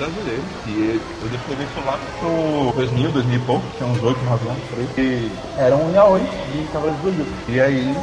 Brasileiro. E eu descobri isso lá pro 2000, 2000 e pouco, tinha uns 8, 9 anos por aí. E era um yaoi de Cavaleiros do Zodíaco. E aí,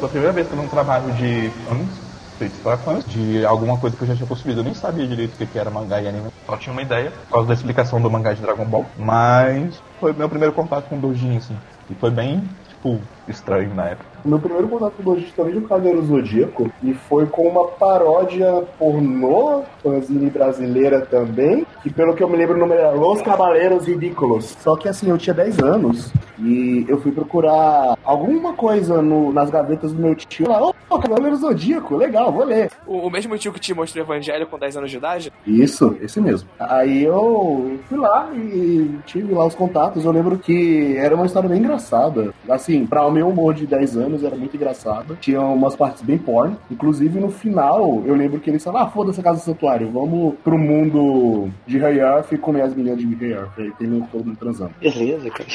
foi a primeira vez que eu vi um trabalho de fãs feitos para fãs de alguma coisa que eu já tinha consumido. Eu nem sabia direito o que era mangá e anime. Só tinha uma ideia por causa da explicação do mangá de Dragon Ball. Mas foi meu primeiro contato com o Dojin, assim. E foi bem, tipo, estranho na época. Meu primeiro contato com o Dojin também do Cavaleiro Zodíaco e foi com uma paródia pornô, fanzine brasileira também, que pelo que eu me lembro o nome era Los Cavaleiros Ridículos. Só que assim, eu tinha 10 anos e eu fui procurar alguma coisa no- nas gavetas do meu tio lá, ô, Cavaleiro Zodíaco, legal, vou ler. O, o mesmo tio que te mostrou o Evangelho com 10 anos de idade? Isso, esse mesmo. Aí eu fui lá e tive lá os contatos. Eu lembro que era uma história bem engraçada. Assim, pra meu humor de 10 anos era muito engraçada. Tinha umas partes bem porn. Inclusive no final, eu lembro que eles falaram: ah, foda-se a casa do santuário, vamos pro mundo de High Earth e comer as meninas de High Earth. Aí tem todo mundo transando. Beleza, cara.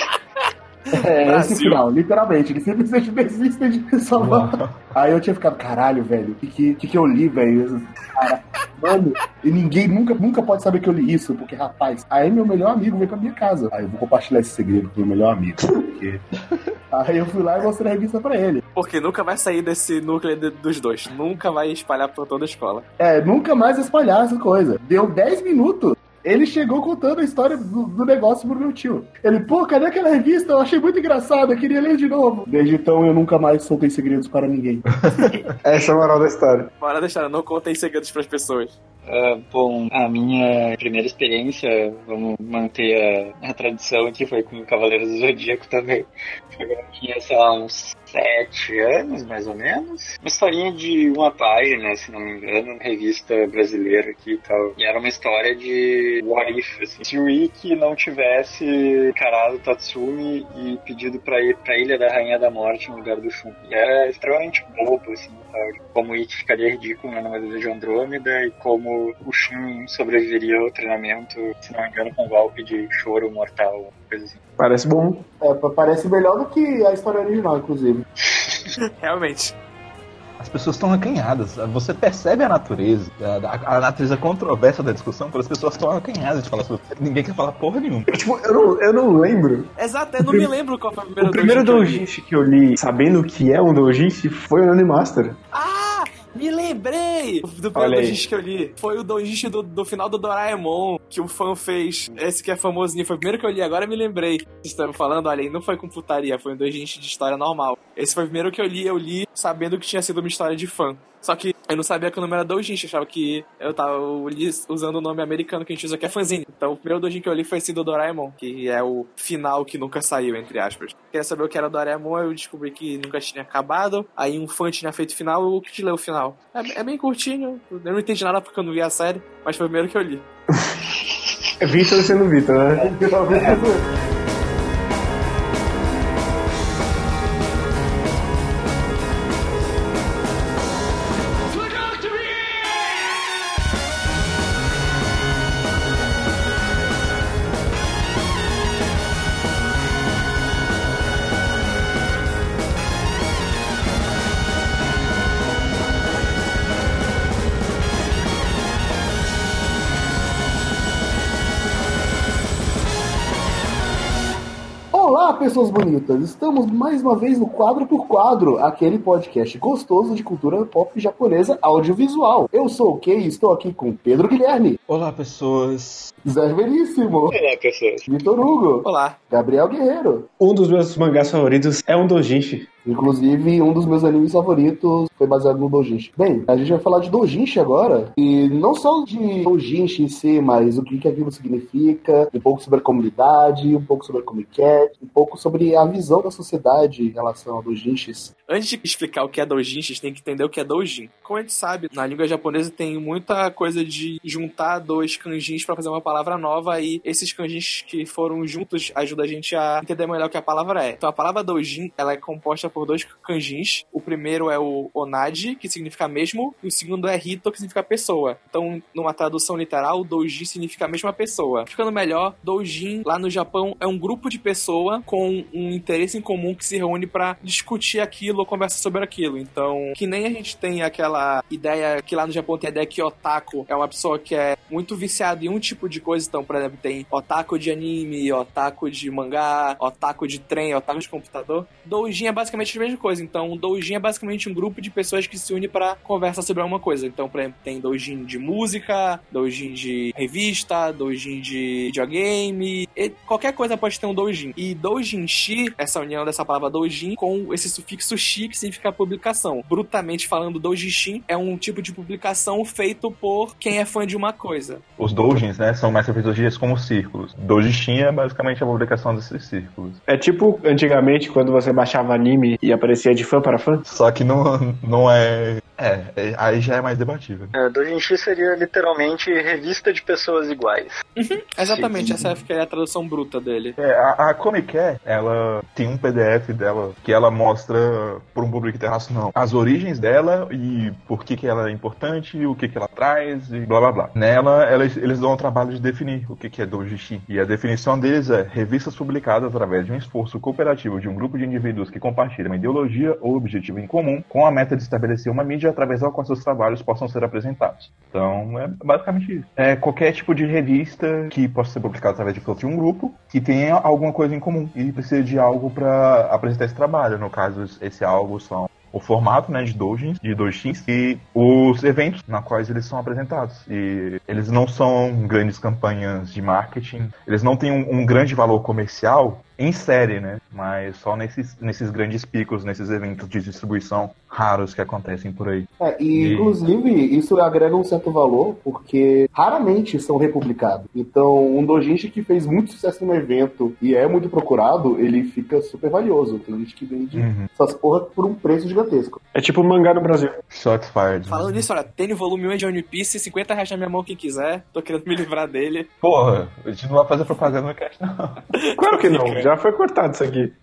É, Brasil. esse final, literalmente. Eles simplesmente desistem de salvar. Aí eu tinha ficado, caralho, velho, o que, que, que que eu li, velho? Cara, Mano, e ninguém nunca, nunca pode saber que eu li isso, porque, rapaz, aí meu melhor amigo veio pra minha casa. Aí eu vou compartilhar esse segredo com meu melhor amigo. Porque... Aí eu fui lá e mostrei a revista pra ele. Porque nunca vai sair desse núcleo de- dos dois. Nunca vai espalhar por toda a escola. É, nunca mais espalhar essa coisa. Deu 10 minutos. Ele chegou contando a história do, do negócio pro meu tio. Ele, pô, cadê aquela revista? Eu achei muito engraçado, eu queria ler de novo. Desde então eu nunca mais soltei segredos para ninguém. Essa é a moral da história. Bora deixar, não contem segredos pras pessoas. Ah, bom, a minha primeira experiência, vamos manter a, a tradição que foi com o Cavaleiro do Zodíaco também. Eu tinha, sei lá, uns sete anos, mais ou menos. Uma historinha de uma página, se não me engano, revista brasileira aqui e tal. E era uma história de what if, assim. Se o Ikki não tivesse encarado Tatsumi e pedido pra ir pra Ilha da Rainha da Morte no lugar do Shun. E era extremamente bobo, assim, tal. Como o Ikki ficaria ridículo na Armadilha de Andrômeda e como o Shun sobreviveria ao treinamento, se não me engano, com um golpe de choro mortal, coisa assim. Parece bom. É, pa- parece melhor do que a história original, inclusive. Realmente. As pessoas estão acanhadas. Você percebe a natureza, a, a natureza controversa da discussão, quando as pessoas estão acanhadas de falar sobre Ninguém quer falar porra nenhuma. Tipo, eu não, eu não lembro. Exato, eu não me lembro qual foi o primeiro O primeiro doujin que eu li. doujinshi que eu li, sabendo o que é um doujinshi, foi o Nani Master. Ah! Me lembrei do primeiro doujinshi que eu li. Foi o doujinshi do, do final do Doraemon, que o fã fez. Esse que é famosinho. Foi o primeiro que eu li, agora me lembrei. Vocês estão falando, olha não foi com putaria, foi um doujinshi de história normal. Esse foi o primeiro que eu li, eu li sabendo que tinha sido uma história de fã. Só que eu não sabia que o nome era doujinshi, eu achava que eu tava usando o nome americano que a gente usa, que é fanzine. Então o primeiro doujinshi que eu li foi esse do Doraemon, que é o final que nunca saiu, entre aspas. Queria saber o que era o Doraemon, eu descobri que nunca tinha acabado. Aí um fã tinha feito o final, eu quis ler o final. É, é bem curtinho, eu não entendi nada porque eu não vi a série, mas foi o primeiro que eu li. É Vitor sendo Vitor, né? Olá, pessoas bonitas! Estamos mais uma vez no Quadro por Quadro, aquele podcast gostoso de cultura pop japonesa audiovisual. Eu sou o Kei e estou aqui com Pedro Guilherme, Olá, pessoas. Zé Veríssimo, Olá, pessoas. Vitor Hugo, Olá. Gabriel Guerreiro. Um dos meus mangás favoritos é um doujinshi. Inclusive, um dos meus animes favoritos foi baseado no Dojinshi. Bem, a gente vai falar de Dojinshi agora, e não só de Dojinshi em si, mas o que, aquilo significa, um pouco sobre a comunidade, um pouco sobre a Comic Cat, um pouco sobre a visão da sociedade em relação a Dojinshis. Antes de explicar o que é gente tem que entender o que é doujin. Como a gente sabe, na língua japonesa tem muita coisa de juntar dois kanjins para fazer uma palavra nova e esses kanjins que foram juntos ajudam a gente a entender melhor o que a palavra é. Então a palavra doujin, ela é composta composta por dois kanjins. O primeiro é o Onadi, que significa mesmo, e o segundo é Hito, que significa pessoa. Então, numa tradução literal, Doujin significa a mesma pessoa. Ficando melhor, Doujin, lá no Japão, é um grupo de pessoa com um interesse em comum que se reúne para discutir aquilo ou conversar sobre aquilo. Então, que nem a gente tem aquela ideia que lá no Japão tem a ideia que otaku é uma pessoa que é muito viciada em um tipo de coisa. Então, por exemplo, tem otaku de anime, otaku de mangá, otaku de trem, otaku de computador. Doujin é basicamente a mesma coisa. Então, Doujin é basicamente um grupo de pessoas que se une para conversar sobre alguma coisa. Então, por exemplo, tem Doujin de música, Doujin de revista, Doujin de videogame, e qualquer coisa pode ter um Doujin. E Doujinshi, essa união dessa palavra Doujin com esse sufixo shi que significa publicação. Brutamente falando, Doujishin é um tipo de publicação feito por quem é fã de uma coisa. Os doujins, né, são mais revisões como círculos. Doujishin é basicamente a publicação desses círculos. É tipo antigamente quando você baixava anime e aparecia de fã para fã? Só que não, não é... É, é- aí já é mais debatível. É, Doujinshi seria literalmente revista de pessoas iguais. Exatamente, Sim. essa é a tradução bruta dele. É, a, a Comic Care, ela tem um PDF dela que ela mostra para um público internacional as origens dela e por que, que ela é importante, o que, que ela traz e blá blá blá. Nela, elas, eles dão o trabalho de definir o que, que é Doujinshi. E a definição deles é revistas publicadas através de um esforço cooperativo de um grupo de indivíduos que compartilham uma ideologia ou objetivo em comum com a meta de estabelecer uma mídia através da qual seus trabalhos possam ser apresentados. Então, é basicamente isso. É qualquer tipo de revista que possa ser publicada através de de um grupo que tenha alguma coisa em comum e precisa de algo para apresentar esse trabalho. No caso, esse algo são o formato né, de doujins, de doujins e os eventos na quais eles são apresentados. E eles não são grandes campanhas de marketing, eles não têm um, um grande valor comercial em série, né? Mas só nesses, nesses grandes picos, nesses eventos de distribuição raros que acontecem por aí. É, e, E- inclusive, isso agrega um certo valor, porque raramente são republicados. Então, um dojinshi que fez muito sucesso no evento e é muito procurado, ele fica super valioso. Tem gente que vende Uhum. essas porra por um preço gigantesco. É tipo mangá no Brasil. Shots fired. Falando nisso, olha, tem o volume 1 de One Piece, 50 reais na minha mão quem quiser. Tô querendo me livrar dele. Porra, a gente não vai fazer propaganda no cast, não. Claro que não, já foi cortado isso aqui.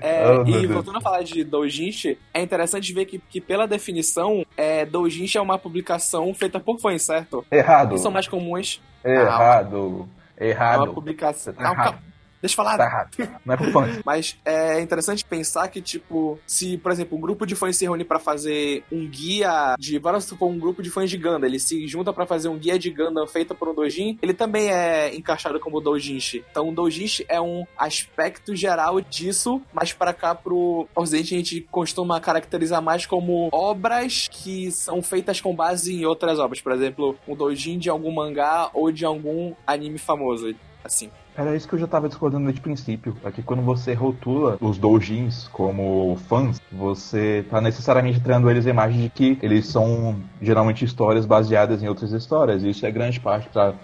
É, Oh, e voltando a falar de doujinshi, é interessante ver que, que pela definição, é, doujinshi é uma publicação feita por fãs, certo? Errado. Que são mais comuns. Errado. É Errado. uma publicação. Tá errado. calma. Deixa eu falar. Tá errado. Não é pro fã. Mas é interessante pensar que, tipo, se, por exemplo, um grupo de fãs se reúne pra fazer um guia de. Vamos supor, um grupo de fãs de Gundam, ele se junta pra fazer um guia de Gundam feito por um doujin, ele também é encaixado como doujinshi. Então, o doujinshi é um aspecto geral disso, mas pra cá, pro ocidente, a gente costuma caracterizar mais como obras que são feitas com base em outras obras. Por exemplo, um doujin de algum mangá ou de algum anime famoso. Assim. Era isso que eu já tava discordando desde o princípio. É que quando você rotula os doujins como fãs, você tá necessariamente treinando eles a imagem de que eles são geralmente histórias baseadas em outras histórias. E isso é grande parte para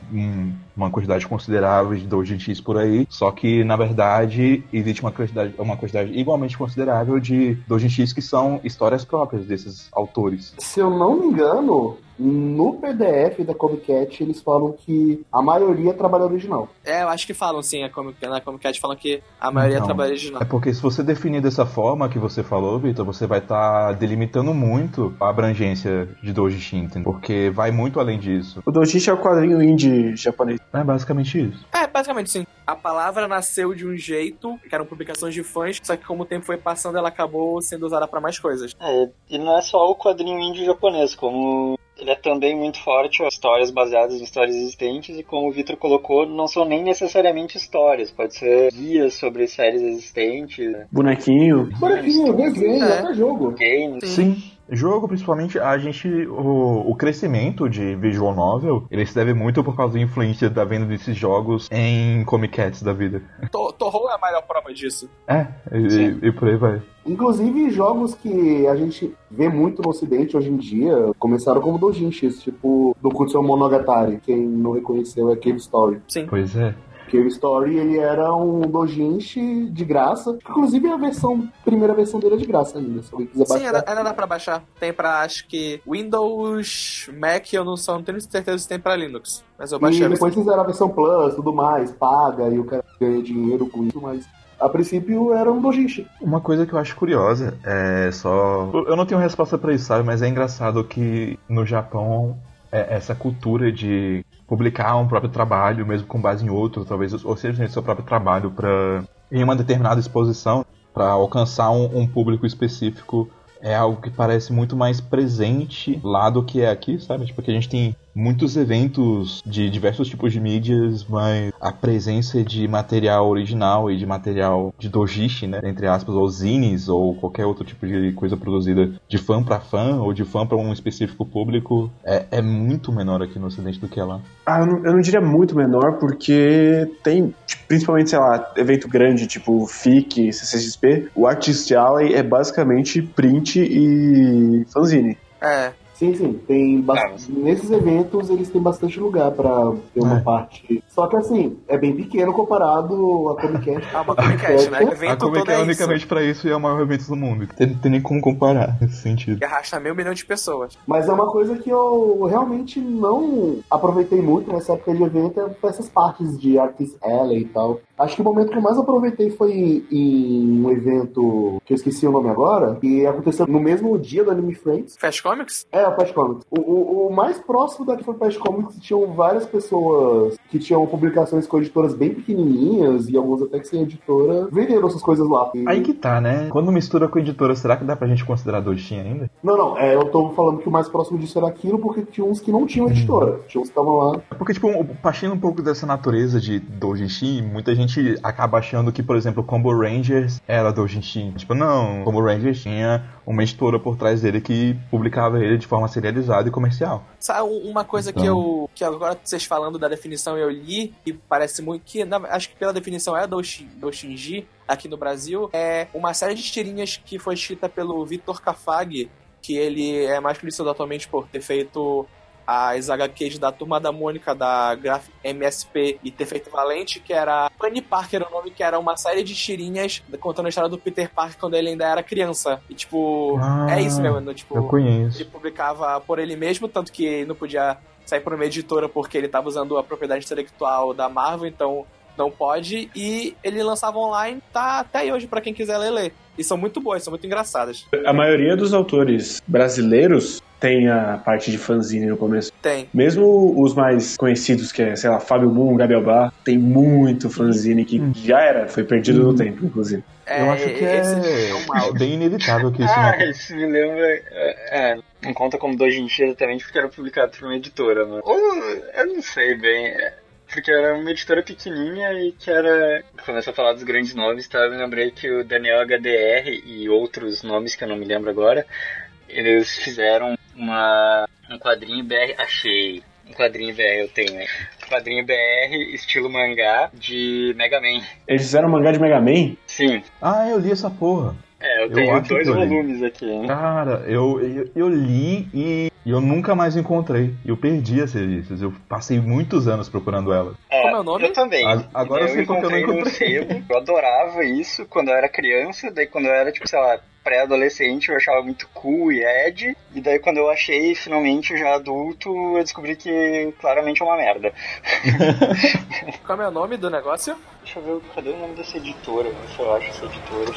uma quantidade considerável de doujins por aí. Só que, na verdade, existe uma quantidade, uma quantidade igualmente considerável de doujins que são histórias próprias desses autores. Se eu não me engano, no PDF da Comic Cat eles falam que a maioria trabalho original. É, eu acho que falam sim, a Comic, na Comic Cat falam que a maioria é trabalho original. É porque se você definir dessa forma que você falou, Vitor, você vai estar delimitando muito a abrangência de entendeu? porque vai muito além disso. O Doujinshi é o quadrinho indie japonês. É basicamente isso. É, basicamente sim. A palavra nasceu de um jeito, que eram publicações de fãs, só que como o tempo foi passando, ela acabou sendo usada pra mais coisas. É, e não é só o quadrinho indie japonês, como ele é também muito forte, as histórias baseadas em histórias existentes, e como o Victor colocou, não são nem necessariamente histórias, pode ser guias sobre séries existentes, Bonequinho. Bonequinho, desenho, É. até jogo. games. Sim. Jogo, principalmente, a gente. O, o crescimento de visual novel, ele se deve muito por causa da influência da venda desses jogos em Comic Cats da vida. To- Torro é a maior prova disso. É, e, e por aí vai. Inclusive, jogos que a gente vê muito no ocidente hoje em dia começaram como doujinshis, tipo do Kutsu Monogatari. Quem não reconheceu é Cave Story. Sim. Pois é. Cave Story, ele era um doujinshi de graça. Inclusive, a versão, primeira versão dele é de graça ainda, se alguém quiser Sim, baixar. ainda, ainda dá pra baixar. Tem pra, acho que, Windows, Mac, eu não, só, não tenho certeza se tem pra Linux. Mas eu baixei E depois fizeram a versão Plus, tudo mais, paga, e o cara ganha dinheiro com isso, mas A princípio era um dojinshi. Uma coisa que eu acho curiosa é só. Eu não tenho resposta pra isso, sabe? Mas é engraçado que no Japão é essa cultura de publicar um próprio trabalho, mesmo com base em outro, talvez, ou seja, seu próprio trabalho para em uma determinada exposição, para alcançar um, um público específico é algo que parece muito mais presente lá do que é aqui, sabe? Tipo, a gente tem muitos eventos de diversos tipos de mídias, mas a presença de material original e de material de dojishi, né, entre aspas, ou zines ou qualquer outro tipo de coisa produzida de fã para fã ou de fã para um específico público é, é, muito menor aqui no ocidente do que é lá. Ah, eu não, eu não diria muito menor porque tem, tipo, principalmente, sei lá, evento grande tipo FIC, CCXP, o Artist Alley é basicamente print e fanzine. É, Sim, sim. Tem bastante... Nesses eventos eles têm bastante lugar pra ter uma É. parte. Só que assim, é bem pequeno comparado a Comic Con. é uma Comic né? O A Comic todo é é isso. unicamente pra isso e é o maior evento do mundo. Tem- Não tem nem como comparar nesse sentido. Que arrasta meio milhão de pessoas. Mas é uma coisa que eu realmente não aproveitei muito nessa época de evento, é essas partes de Artist Alley e tal. Acho que o momento que eu mais aproveitei foi em um evento que eu esqueci o nome agora, que aconteceu no mesmo dia do Anime Friends. Fast Comics? É, Fast Comics. O, o, o mais próximo daqui foi o Fast Comics, tinham várias pessoas que tinham publicações com editoras bem pequenininhas e alguns até que sem editora, vendendo essas coisas lá. E- Aí que tá, né? Quando mistura com editora, será que dá pra gente considerar doujin ainda? Não, não, é, eu tô falando que o mais próximo disso era aquilo porque tinha uns que não tinham editora. Tinha uns que estavam lá. É Porque, tipo, partindo um pouco dessa natureza de doujinshi, muita gente acaba achando que, por exemplo, Combo Rangers era doujinshi. Tipo, não, Combo Rangers tinha uma editora por trás dele que publicava ele de forma serializada e comercial. Sabe um- uma coisa que Então. eu. que agora vocês falando da definição eu li, e parece muito. que na- acho que pela definição é Doshi- Doshinji aqui no Brasil, é uma série de tirinhas que foi escrita pelo Vitor Kafag, que ele é mais conhecido atualmente por ter feito as HQs da Turma da Mônica, da Graphic MSP e ter feito Valente, que era Bunny Parker, o nome que era uma série de tirinhas contando a história do Peter Parker quando ele ainda era criança. E tipo, Ah, é isso mesmo, né? tipo, Eu conheço. ele publicava por ele mesmo, tanto que não podia sair por uma editora porque ele estava usando a propriedade intelectual da Marvel, então não pode. E ele lançava online, tá até aí hoje pra quem quiser ler, ler. E são muito boas, são muito engraçadas. A maioria dos autores brasileiros tem a parte de fanzine no começo. Tem. Mesmo os mais conhecidos, que é, sei lá, Fábio Moon, Gabi Bar, tem muito fanzine que já era, foi perdido no tempo, inclusive. É, eu acho que esse é, mal. bem inevitável que isso Ah, não isso me lembra. É, é, não conta como Dojinshi exatamente porque era publicado por uma editora, mano. Ou eu não sei bem. é, Porque era uma editora pequenininha e que era. Começou a falar dos grandes nomes, tá? Eu me lembrei que o Daniel HDR e outros nomes que eu não me lembro agora, eles fizeram uma, um quadrinho BR. Achei. Um quadrinho BR eu tenho, né? Um quadrinho BR estilo mangá de Mega Man. Eles fizeram um mangá de Mega Man? Sim. Ah, eu li essa porra. É, eu Eu tenho dois volumes aqui, hein? Cara, eu, eu, eu li e eu nunca mais encontrei. Eu perdi as revistas. Eu passei muitos anos procurando ela. Como é o nome? Eu também. A- agora eu sei que eu não encontrei. sebo, eu adorava isso quando eu era criança, daí quando eu era, tipo, sei lá, pré-adolescente, eu achava muito cool e ed, e daí quando eu achei finalmente já adulto, eu descobri que claramente é uma merda. Como é o nome do negócio? Deixa eu ver, cadê o nome dessa editora? Se eu acho essa editora.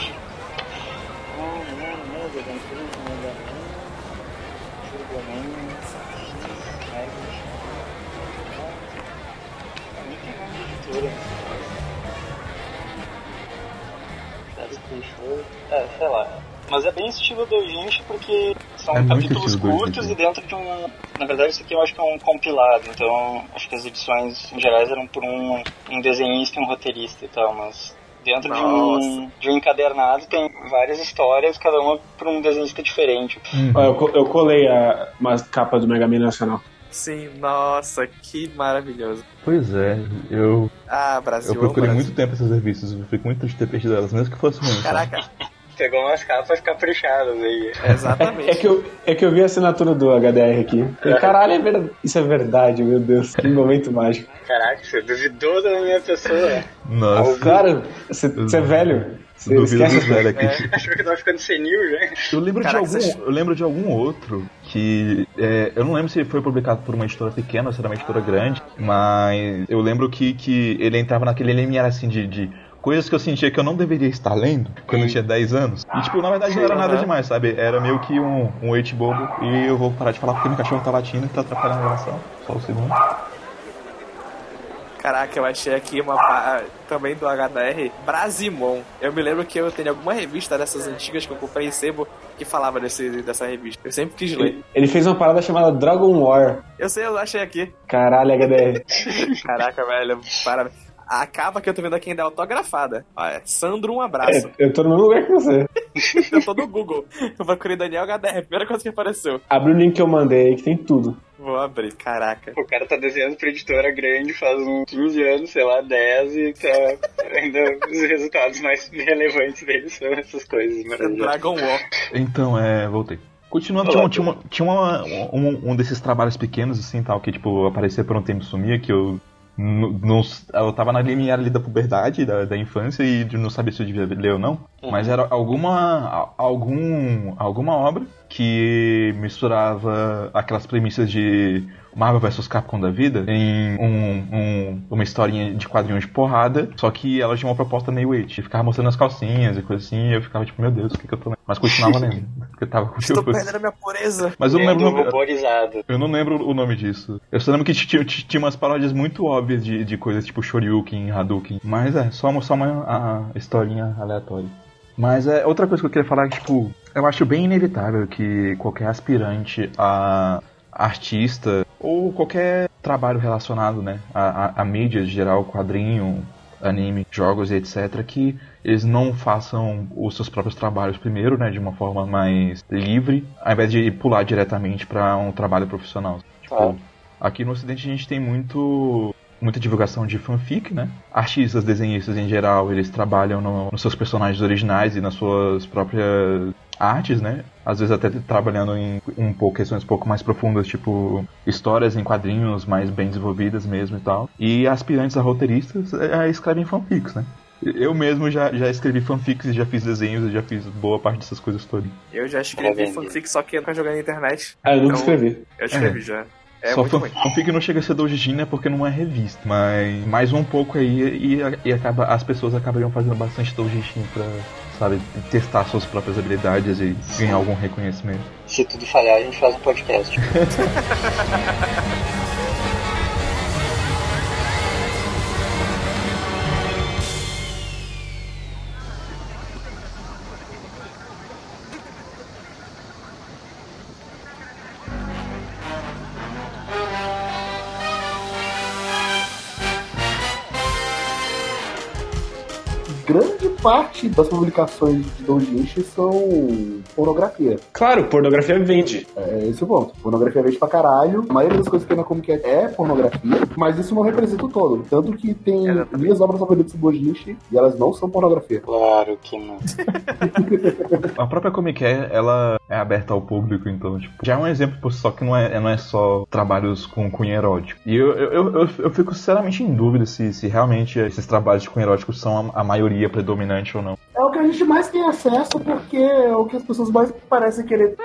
É, sei lá. Mas é bem estilo Doujinshi porque são É capítulos curtos e dentro de um. Na verdade, isso aqui eu acho que é um compilado, então acho que as edições em gerais eram por um, um desenhista e um roteirista e tal, mas dentro de um, de um encadernado tem várias histórias, cada uma por um desenhista diferente. Ó, eu, eu colei a, uma capa do Mega Man Nacional. Sim, nossa, que maravilhoso. Pois é, eu, Ah, Brasil. eu procurei amo muito tempo essas revistas. Eu fico muito triste de ter perdido elas, mesmo que fosse sabe? Caraca, Pegou umas capas caprichadas aí. exatamente. É que, eu, é que eu vi a assinatura do HDR aqui. Falei, caralho, é verdade. isso é verdade, meu Deus. Que momento mágico. Caraca, você duvidou da minha pessoa. Nossa, Claro, você você é velho. Você duvido esquece dos velhos aqui. É. Achou que tava ficando senil já? Eu lembro, Caraca, de algum, eu lembro de algum outro que. é, eu não lembro se foi publicado por uma editora pequena ou se era uma editora grande, mas eu lembro que, que ele entrava naquele limiar assim de, de coisas que eu sentia que eu não deveria estar lendo quando eu tinha 10 anos. E, tipo, na verdade não era nada demais, sabe? Era meio que um, um hate bobo. E eu vou parar de falar porque meu cachorro tá latindo e tá atrapalhando a gravação. Só um segundo. Caraca, eu achei aqui uma pa- também do HDR, Brasimon. Eu me lembro que eu tenho alguma revista dessas antigas que eu comprei em sebo que falava desse, dessa revista. Eu sempre quis ler. Ele fez uma parada chamada Dragon War. Eu sei, eu achei aqui. Caralho, HDR. Caraca, velho, parabéns. A capa que eu tô vendo aqui ainda é autografada. Olha, Sandro, um abraço. É, eu tô no mesmo lugar que você. Eu tô no Google. Eu procurei Daniel HDR, primeira coisa que apareceu. Abre o link que eu mandei aí que tem tudo. Vou abrir, caraca. O cara tá desenhando pra editora grande faz uns 15 anos, sei lá, 10, e tá ainda os resultados mais relevantes dele são essas coisas maravilhosas. Dragon War. Então, é, voltei. Continuando, tinha, um- tinha, uma- tinha uma- um, um desses trabalhos pequenos, assim, tal, que, tipo, aparecia por um tempo e sumia, que eu não, não- eu tava na limiar ali da puberdade, da, da infância, e de não sabia se eu devia ler ou não. Mas era alguma, algum, alguma obra que misturava aquelas premissas de Marvel vs Capcom da vida em um, um- uma historinha de quadrinhos de porrada, só que ela tinha uma proposta meio it. Ficava mostrando as calcinhas e coisa assim, e eu ficava tipo, meu Deus, o que, que eu tô lendo? Mas continuava lendo, porque eu tava Estou curioso. perdendo a minha pureza. Mas eu não lembro o Lendo nome. ruborizado. Eu não lembro o nome disso. Eu só lembro que tinha, umas paródias muito óbvias de, de coisas tipo Shoryuken, Hadouken. Mas é, só uma, só uma a, historinha aleatória. Mas é outra coisa que eu queria falar é que, tipo, eu acho bem inevitável que qualquer aspirante a artista ou qualquer trabalho relacionado, né, a, a, a mídias em geral, quadrinho, anime, jogos e etc, que eles não façam os seus próprios trabalhos primeiro, né, de uma forma mais livre, ao invés de pular diretamente para um trabalho profissional. Tipo, Claro. aqui no Ocidente a gente tem muito muita divulgação de fanfic, né? Artistas, desenhistas em geral, eles trabalham no- nos seus personagens originais e nas suas próprias artes, né? Às vezes até trabalhando em um pouco questões um pouco mais profundas, tipo histórias em quadrinhos mais bem desenvolvidas mesmo e tal. E aspirantes a roteiristas eh, escrevem fanfics, né? Eu mesmo já, já escrevi fanfics e já fiz desenhos e já fiz boa parte dessas coisas todas. Eu já escrevi Pra vender. fanfic, só que eu nunca joguei na internet. Ah, eu nunca Então, escrevi. Eu escrevi já. É Só muito fan, ruim. fanfic não chega a ser doujin, né? Porque não é revista. Mas mais um pouco aí e, e acaba, as pessoas acabariam fazendo bastante doujin pra, sabe, testar suas próprias habilidades e ganhar algum reconhecimento. Se tudo falhar, a gente faz um podcast. parte das publicações de doujinshi são pornografia. Claro, pornografia vende. É esse o ponto. Pornografia vende pra caralho. A maioria das coisas que tem na Comic Cat é pornografia, mas isso não representa o todo. Tanto que tem Exatamente. minhas obras favoritas do doujinshi e elas não são pornografia. Claro que não. A própria Comic Con, ela é aberta ao público, então, tipo, já é um exemplo por só que não é, não é só trabalhos com cunho erótico. E eu, eu, eu, eu- eu fico sinceramente em dúvida se, se realmente esses trabalhos de cunho erótico são a, a maioria predominante ou não. É o que a gente mais tem acesso porque é o que as pessoas mais parecem querer.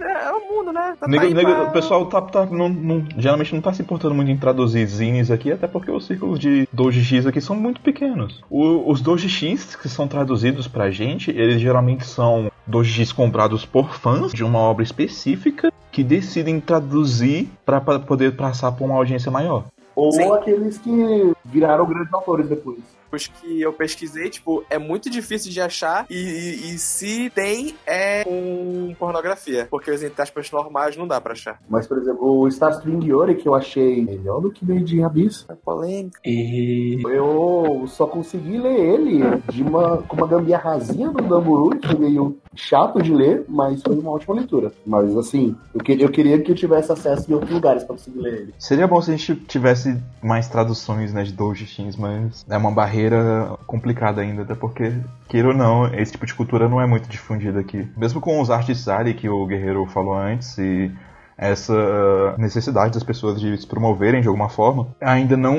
É, é o mundo, né? Tá pra- O pessoal tá, tá- não- não- geralmente não tá se importando muito em traduzir zines aqui, até porque os círculos de doujis aqui são muito pequenos. O- os doujis que são traduzidos pra gente, eles geralmente são doujis comprados por fãs de uma obra específica que decidem traduzir pra pra poder passar pra uma audiência maior. Ou Sim. aqueles que viraram grandes autores depois. Que eu pesquisei, tipo, é muito difícil de achar e, e- e se tem, é com pornografia. Porque os entre aspas normais não dá pra achar. Mas, por exemplo, o Star String Yori, que eu achei melhor do que Made in Abyss, É polêmica. E. eu só consegui ler ele de uma, com uma gambiarrazinha do Damburu, que foi meio chato de ler, mas foi uma ótima leitura. Mas, assim, eu, que, eu queria que eu tivesse acesso em outros lugares pra conseguir ler ele. Seria bom se a gente tivesse mais traduções né, de doujins, mas é uma barreira complicada ainda, até porque, queira ou não, esse tipo de cultura não é muito difundido aqui. Mesmo com os artes ali que o Guerreiro falou antes, e essa necessidade das pessoas de se promoverem de alguma forma, ainda não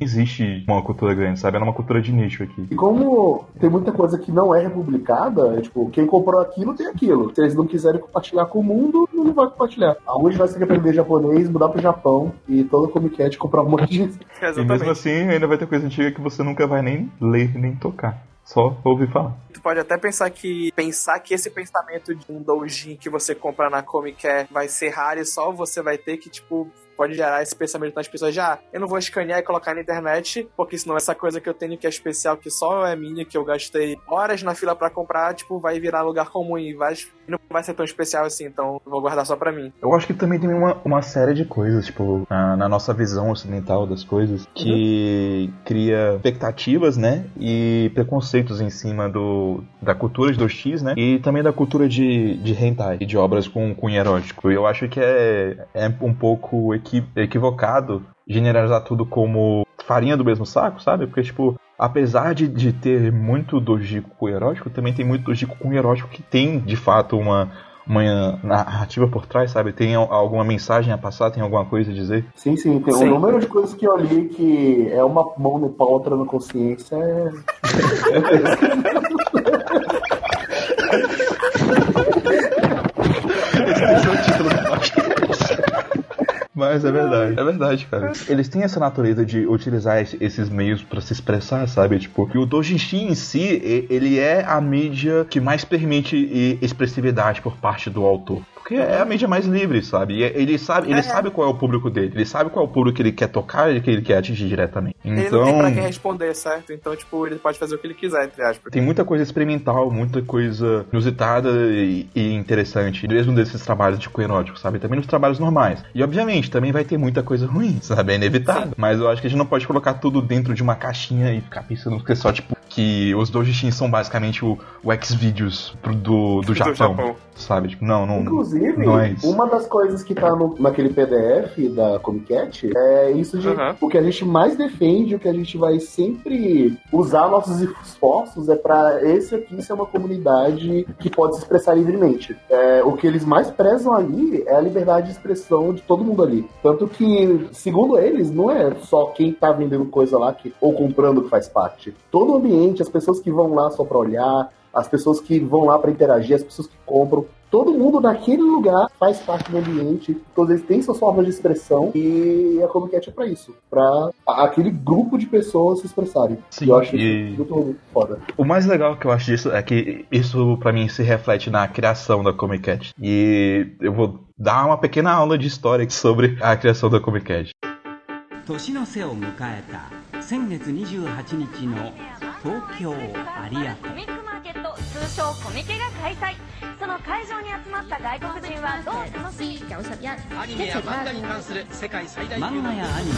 existe uma cultura grande, sabe? É uma cultura de nicho aqui. E como tem muita coisa que não é republicada, é, tipo, quem comprou aquilo tem aquilo. Se eles não quiserem compartilhar com o mundo, não vai compartilhar. Aonde vai ser que aprender japonês, mudar pro Japão e toda Comic Cat comprar um monte de. E mesmo assim, ainda vai ter coisa antiga que você nunca vai nem ler, nem tocar. Só ouvir falar. Pode até pensar que pensar que esse pensamento de um doujin que você compra na Comic Care vai ser raro e só você vai ter que, tipo, pode gerar esse pensamento nas pessoas já, eu não vou escanear e colocar na internet, porque senão essa coisa que eu tenho que é especial, que só é minha, que eu gastei horas na fila pra comprar, tipo, vai virar lugar comum e e não vai ser tão especial assim, então vou guardar só pra mim. Eu acho que também tem uma, uma série de coisas, tipo, na, na nossa visão ocidental das coisas, que cria expectativas, né? E preconceitos em cima do, da cultura de 2x, né? E também da cultura de, de hentai, e de obras com cunho erótico. Eu acho que é, é um pouco equi, equivocado generalizar tudo como farinha do mesmo saco, sabe? Porque, tipo, apesar de, de ter muito dojico com erótico, também tem muito dojico com erótico que tem, de fato, uma, uma narrativa por trás, sabe? Tem al- alguma mensagem a passar, tem alguma coisa a dizer. Sim, sim, tem Sim. um número de coisas que eu li que é uma mão no pau, outra na consciência. É... Mas é verdade, é verdade, cara. Eles têm essa natureza de utilizar esse- esses meios pra se expressar, sabe? Tipo, e o doujinshi em si, ele é a mídia que mais permite expressividade por parte do autor. Porque é a mídia mais livre, sabe? E ele sabe, ele É. sabe qual é o público dele, ele sabe qual é o público que ele quer tocar e que ele quer atingir diretamente. Ele Então, não tem pra quem responder, certo? Então, tipo, ele pode fazer o que ele quiser, entre aspas. tem muita coisa experimental, muita coisa inusitada e, e interessante, mesmo desses trabalhos de erótico, sabe? Também nos trabalhos normais. E obviamente também vai ter muita coisa ruim, sabe? É inevitável. Mas eu acho que a gente não pode colocar tudo dentro de uma caixinha e ficar pensando que é só, tipo, que os doujinshins são basicamente o, o X-Videos do, do Japão, Japão. sabe? Tipo, não, não. Inclusive, não é isso. uma das coisas que tá no, naquele PDF da Comic Cat é isso de Uhum. o que a gente mais defende, o que a gente vai sempre usar nossos esforços é pra esse aqui ser uma comunidade que pode se expressar livremente. É, o que eles mais prezam ali é a liberdade de expressão de todo mundo ali. Tanto que, segundo eles, não é só quem tá vendendo coisa lá que, ou comprando que faz parte. Todo o ambiente, as pessoas que vão lá só pra olhar, as pessoas que vão lá pra interagir, as pessoas que compram, todo mundo naquele lugar faz parte do ambiente, todos eles têm suas formas de expressão e a Comic Cat é pra isso, pra aquele grupo de pessoas se expressarem. Sim, eu acho e- muito, muito foda. O mais legal que eu acho disso é que isso pra mim se reflete na criação da Comic Cat. E eu vou dar uma pequena aula de história sobre a criação da Comic Cat. 年の瀬を迎えた先月28日の東京有明。コミックマーケット通称コミケが開催。その会場に集まった外国人はどう楽しみアニメや漫画に関する世界最大級の漫画やアニメ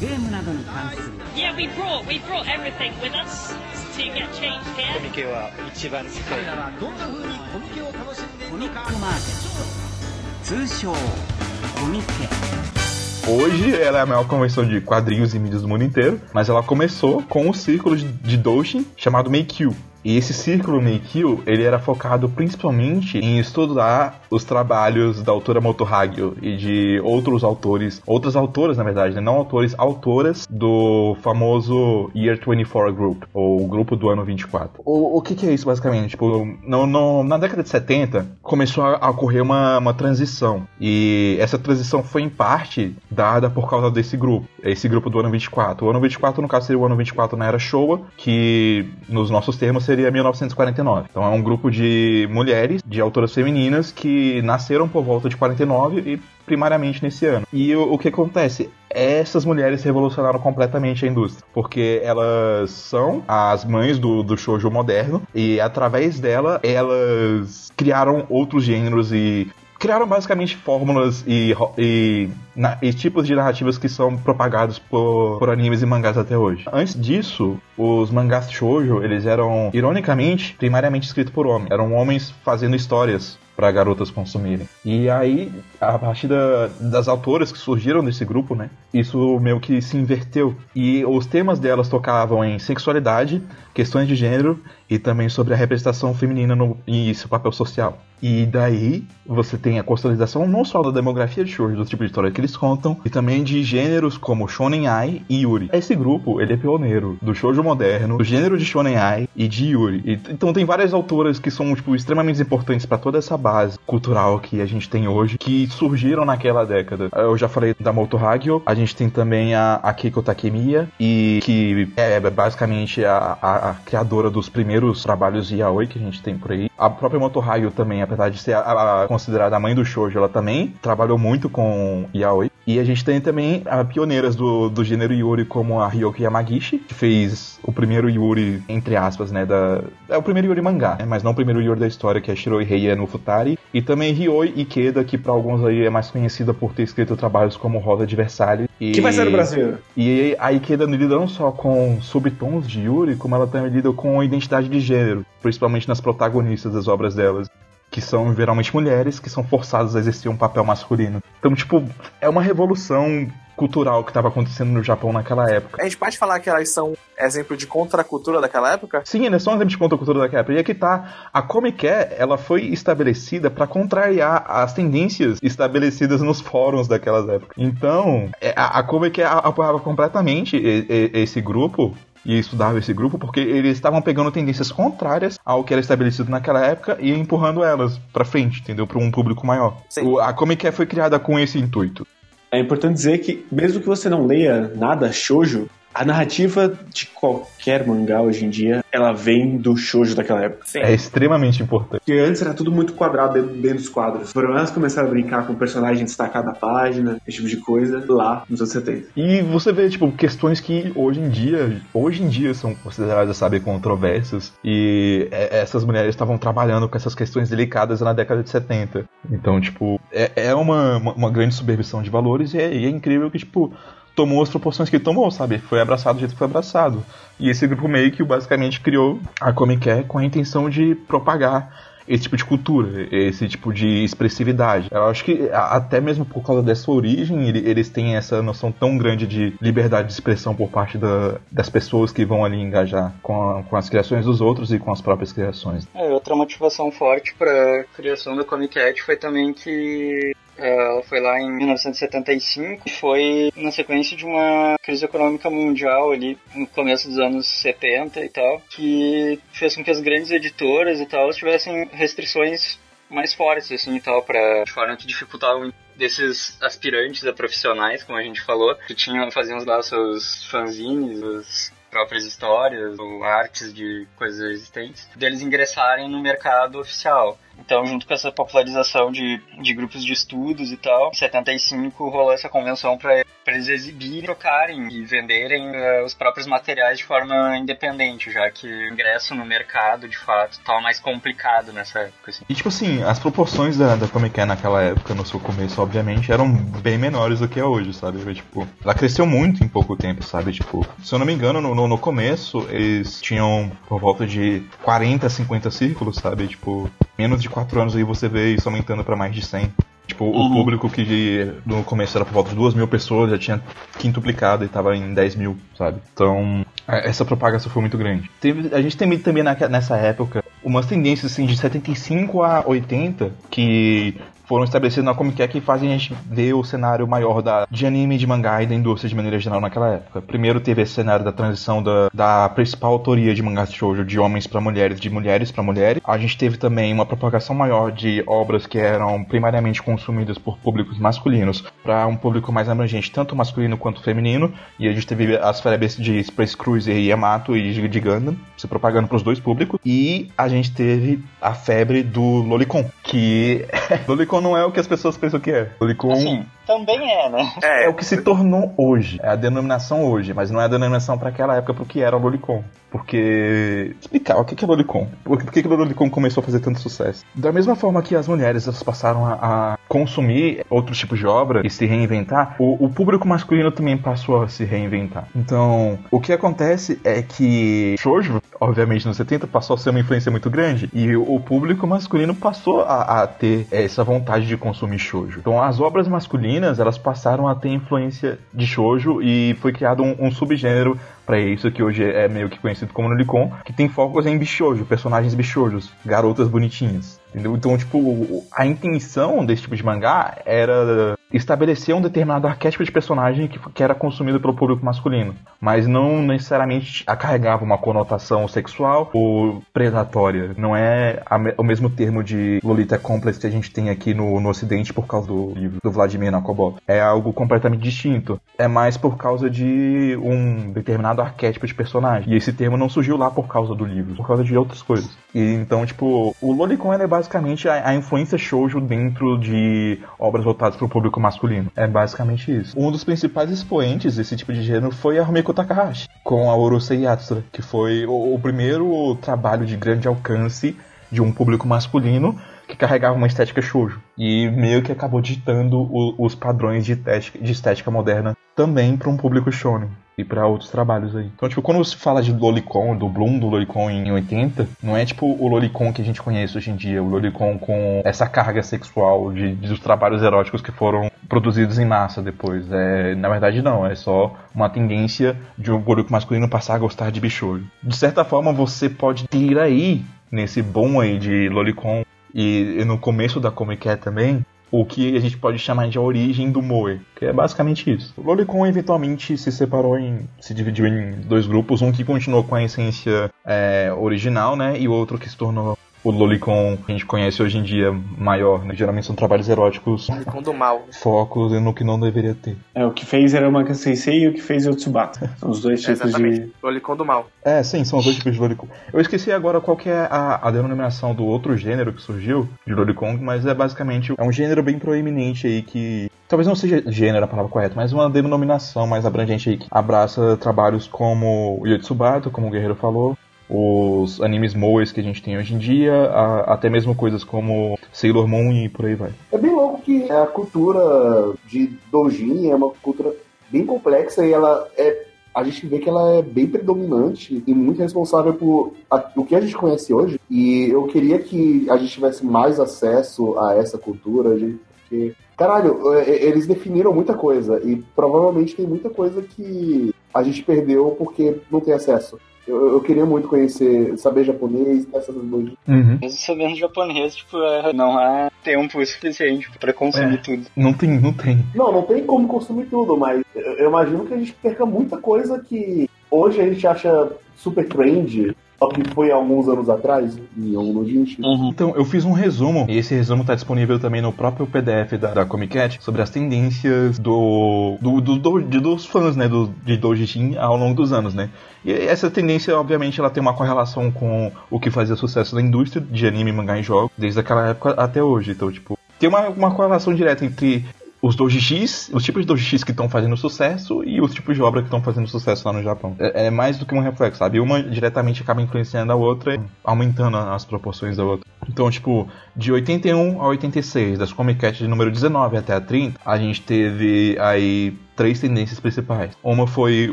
ゲームなどに関する Yeah, we brought we brought everything with us to get changed here. コミケは一番世界彼らはどんな風にコミケを楽しんでいコミッるのかクマーケット。通称コミケ Hoje ela é a maior convenção de quadrinhos e mídias do mundo inteiro, mas ela começou com um círculo de, Doujin chamado Meikyu. E esse círculo Meikyu, ele era focado principalmente em estudar os trabalhos da autora Moto Hagio e de outros autores, outras autoras na verdade, né? não autores, autoras do famoso Year 24 Group, ou grupo do ano 24. O, o que, que é isso basicamente? Tipo, no, no- na década de 70 começou a, a ocorrer uma, uma transição e essa transição foi em parte dada por causa desse grupo, esse grupo do ano 24. O ano 24 no caso seria o ano 24 na era Showa, que nos nossos termos seria 1949. Então é um grupo de mulheres, de autoras femininas que nasceram por volta de 49 e primariamente nesse ano. E o, o que acontece? Essas mulheres revolucionaram completamente a indústria, porque elas são as mães do, do shoujo moderno e através dela elas criaram outros gêneros e criaram basicamente fórmulas e, e, na- e tipos de narrativas que são propagados por, por animes e mangás até hoje. Antes disso, os mangás shoujo, eles eram, ironicamente, primariamente escritos por homens. Eram homens fazendo histórias para garotas consumirem. E aí, a partir da- das autoras que surgiram desse grupo, né, isso meio que se inverteu. E os temas delas tocavam em sexualidade, questões de gênero e também sobre a representação feminina no, e seu papel social. E daí você tem a consolidação não só da demografia de shoujo, do tipo de história que eles contam, e também de gêneros como Shonen Ai e Yuri. Esse grupo, ele é pioneiro do shoujo moderno, do gênero de Shonen Ai e de Yuri. E, então tem várias autoras que são tipo extremamente importantes para toda essa base cultural que a gente tem hoje, que surgiram naquela década. Eu já falei da Moto Hagio, a gente tem também a, a Keiko Takemiya, e que é basicamente a, a, a criadora dos primeiros trabalhos yaoi que a gente tem por aí. A própria Moto Hagio também, apesar de ser a, a, considerada a mãe do shoujo, ela também trabalhou muito com yaoi. E a gente tem também a pioneiras do, do gênero Yuri, como a Ryoki Yamagishi, que fez o primeiro Yuri, entre aspas, né, da... É o primeiro Yuri mangá, né, mas não o primeiro Yuri da história, que é Shiroi Heia no Futari. E também Ryoi Ikeda, que para alguns aí é mais conhecida por ter escrito trabalhos como Rosa de Versalhes. E... Que vai ser no Brasil. E a Ikeda lida não só com subtons de Yuri, como ela também lida com identidade de gênero, principalmente nas protagonistas das obras delas que são geralmente mulheres que são forçadas a exercer um papel masculino. Então, tipo, é uma revolução cultural que estava acontecendo no Japão naquela época. A gente pode falar que elas são exemplo de contracultura daquela época? Sim, elas são exemplo de contracultura daquela época. E aqui tá, a Comic ela foi estabelecida para contrariar as tendências estabelecidas nos fóruns daquelas épocas. Então, a, a Comic apoiava completamente esse grupo e estudava esse grupo porque eles estavam pegando tendências contrárias ao que era estabelecido naquela época e empurrando elas para frente, entendeu? Para um público maior. O, a Comic foi criada com esse intuito. É importante dizer que, mesmo que você não leia nada shoujo, a narrativa de qualquer mangá hoje em dia, ela vem do shoujo daquela época. Sim. É extremamente importante. Porque antes era tudo muito quadrado dentro, dentro dos quadros. Foram elas que começaram a brincar com o personagem destacado da página, esse tipo de coisa, lá nos anos 70. E você vê, tipo, questões que hoje em dia, hoje em dia são consideradas, sabe, controversas. E essas mulheres estavam trabalhando com essas questões delicadas na década de 70. Então, tipo, é, é uma, uma, uma grande subversão de valores e é, e é incrível que, tipo, tomou as proporções que tomou, sabe? Foi abraçado do jeito que foi abraçado. E esse grupo meio que basicamente criou a Comic Con com a intenção de propagar esse tipo de cultura, esse tipo de expressividade. Eu acho que até mesmo por causa dessa origem, eles têm essa noção tão grande de liberdade de expressão por parte da, das pessoas que vão ali engajar com, a, com, as criações dos outros e com as próprias criações. É, outra motivação forte para a criação da Comic Cat foi também que ela foi lá em 1975, foi na sequência de uma crise econômica mundial ali no começo dos anos 70 e tal, que fez com que as grandes editoras e tal tivessem restrições mais fortes assim e tal para de forma que dificultavam desses aspirantes a profissionais, como a gente falou, que tinham faziam lá seus fanzines, as próprias histórias ou artes de coisas existentes, deles ingressarem no mercado oficial. Então, junto com essa popularização de, de grupos de estudos e tal, em 75 rolou essa convenção para eles exibirem, trocarem e venderem uh, os próprios materiais de forma independente, já que o ingresso no mercado, de fato, estava mais complicado nessa época. Assim. E, tipo assim, as proporções da, da Comic Con naquela época, no seu começo, obviamente, eram bem menores do que é hoje, sabe? Tipo, ela cresceu muito em pouco tempo, sabe? Tipo, se eu não me engano, no, no, no começo, eles tinham por volta de 40, 50 círculos, sabe? Tipo, menos de 4 anos aí você vê isso aumentando para mais de 100. Tipo, uhum. o público que no começo era por volta de 2 mil pessoas já tinha quintuplicado e tava em 10 mil, sabe? Então, é, essa propagação foi muito grande. Teve, a gente tem também nessa época umas tendências assim de 75 a 80 que foram estabelecidos na Comic que fazem a gente ver o cenário maior da, de anime, de mangá e da indústria de maneira geral naquela época. Primeiro teve esse cenário da transição da, da principal autoria de mangás de shoujo de homens para mulheres, de mulheres para mulheres. A gente teve também uma propagação maior de obras que eram primariamente consumidas por públicos masculinos para um público mais abrangente, tanto masculino quanto feminino. E a gente teve as febres de Space Cruiser e Yamato e de Gundam se propagando para os dois públicos. E a gente teve a febre do Lolicon, que Lolicon não é o que as pessoas pensam que é. Lolicon assim, também é, né? É, é o que se tornou hoje. É a denominação hoje, mas não é a denominação para aquela época pro que era o Lolicon. Porque. Explicar o que é Lolicon. Por que, o Lolicon começou a fazer tanto sucesso? Da mesma forma que as mulheres elas passaram a, a consumir outros tipos de obra e se reinventar, o, o, público masculino também passou a se reinventar. Então, o que acontece é que Shoujo, obviamente nos 70, passou a ser uma influência muito grande e o, o público masculino passou a, a ter essa vontade de consumir Shoujo. Então, as obras masculinas masculinas, elas passaram a ter influência de shoujo e foi criado um, um subgênero para isso que hoje é meio que conhecido como Lolicon, que tem focos em bichojo, personagens bichojos, garotas bonitinhas. Entendeu? Então, tipo, a intenção desse tipo de mangá era estabelecer um determinado arquétipo de personagem que, que era consumido pelo público masculino, mas não necessariamente acarregava uma conotação sexual ou predatória. Não é a, o mesmo termo de Lolita Complex que a gente tem aqui no, no Ocidente por causa do livro do Vladimir Nabokov. É algo completamente distinto. É mais por causa de um determinado arquétipo de personagem. E esse termo não surgiu lá por causa do livro, por causa de outras coisas. E então, tipo, o Lolicon é basicamente a, a influência shoujo dentro de obras voltadas para o público masculino. É basicamente isso. Um dos principais expoentes desse tipo de gênero foi a Rumiko Takahashi, com a Urusei Yatsura, que foi o, o primeiro trabalho de grande alcance de um público masculino que carregava uma estética shoujo. E meio que acabou ditando o, os padrões de estética, de estética moderna também para um público shonen e para outros trabalhos aí. Então, tipo, quando se fala de Lolicon, do Bloom do Lolicon em 80, não é tipo o Lolicon que a gente conhece hoje em dia, o Lolicon com essa carga sexual de, de dos trabalhos eróticos que foram produzidos em massa depois. É, na verdade, não, é só uma tendência de um público masculino passar a gostar de bichojo. De certa forma, você pode ter aí, nesse boom aí de Lolicon e, e no começo da Comic Cat também, o que a gente pode chamar de a origem do Moe, que é basicamente isso. O Lolicon eventualmente se separou em. se dividiu em dois grupos, um que continuou com a essência é, original, né? E o outro que se tornou o Lolicon que a gente conhece hoje em dia maior, né? Geralmente são trabalhos eróticos. Lolicon do mal. Focos no que não deveria ter. É, o que fez era uma Sensei e o que fez é o Tsubata. São os dois tipos Exatamente. de. Lolicon do mal. É, sim, são os dois tipos de Lolicon. Eu esqueci agora qual que é a, a denominação do outro gênero que surgiu de Lolicon, mas é basicamente é um gênero bem proeminente aí que. Talvez não seja gênero a palavra correta, mas uma denominação mais abrangente aí que abraça trabalhos como o Yotsubato, como o Guerreiro falou, os animes moes que a gente tem hoje em dia, a- até mesmo coisas como Sailor Moon e por aí vai. É bem louco que a cultura de doujin é uma cultura bem complexa e ela é a gente vê que ela é bem predominante e muito responsável por a- o que a gente conhece hoje. E eu queria que a gente tivesse mais acesso a essa cultura, gente, porque caralho, é- é- eles definiram muita coisa e provavelmente tem muita coisa que a gente perdeu porque não tem acesso. Eu, eu queria muito conhecer, saber japonês, essas coisas. Uhum. Mesmo sabendo japonês, tipo, é, não há tempo suficiente pra consumir É. tudo. Não tem, não tem. Não, não tem como consumir tudo, mas eu eu imagino que a gente perca muita coisa que hoje a gente acha super trend, só que foi há alguns anos atrás, em algum gente. Então, eu fiz um resumo, e esse resumo está disponível também no próprio PDF da, da Comic Cat, sobre as tendências do, do, do- do- de- dos fãs, né, do, de Doujin ao longo dos anos, né. E essa tendência, obviamente, ela tem uma correlação com o que fazia sucesso na indústria de anime, mangá e jogos, desde aquela época até hoje. Então, tipo, tem uma, uma correlação direta entre os doujis, os tipos de doujis que estão fazendo sucesso e os tipos de obra que estão fazendo sucesso lá no Japão. É, é mais do que um reflexo, sabe? Uma diretamente acaba influenciando a outra, aumentando as proporções da outra. Então, tipo, de 81 a 86, das Comic de número 19 até a 30, a gente teve aí três tendências principais. Uma foi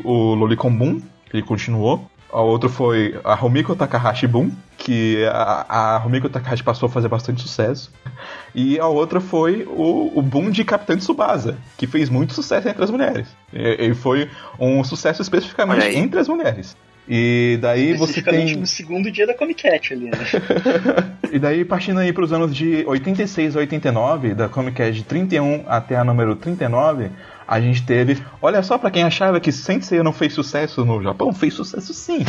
o Lolicon Boom, que ele continuou. A outra foi a Rumiko Takahashi Boom, que a, a Rumiko Takahashi passou a fazer bastante sucesso. E a outra foi o, o boom de Capitã Tsubasa, que fez muito sucesso entre as mulheres. E, e foi um sucesso especificamente entre as mulheres. E daí você Especificamente tem. no segundo dia da Comic Cat ali, né? E daí, partindo aí para os anos de 86 a 89, da Comic Cat de 31 até a número 39, a gente teve. Olha só, para quem achava que Sensei não fez sucesso no Japão, fez sucesso sim.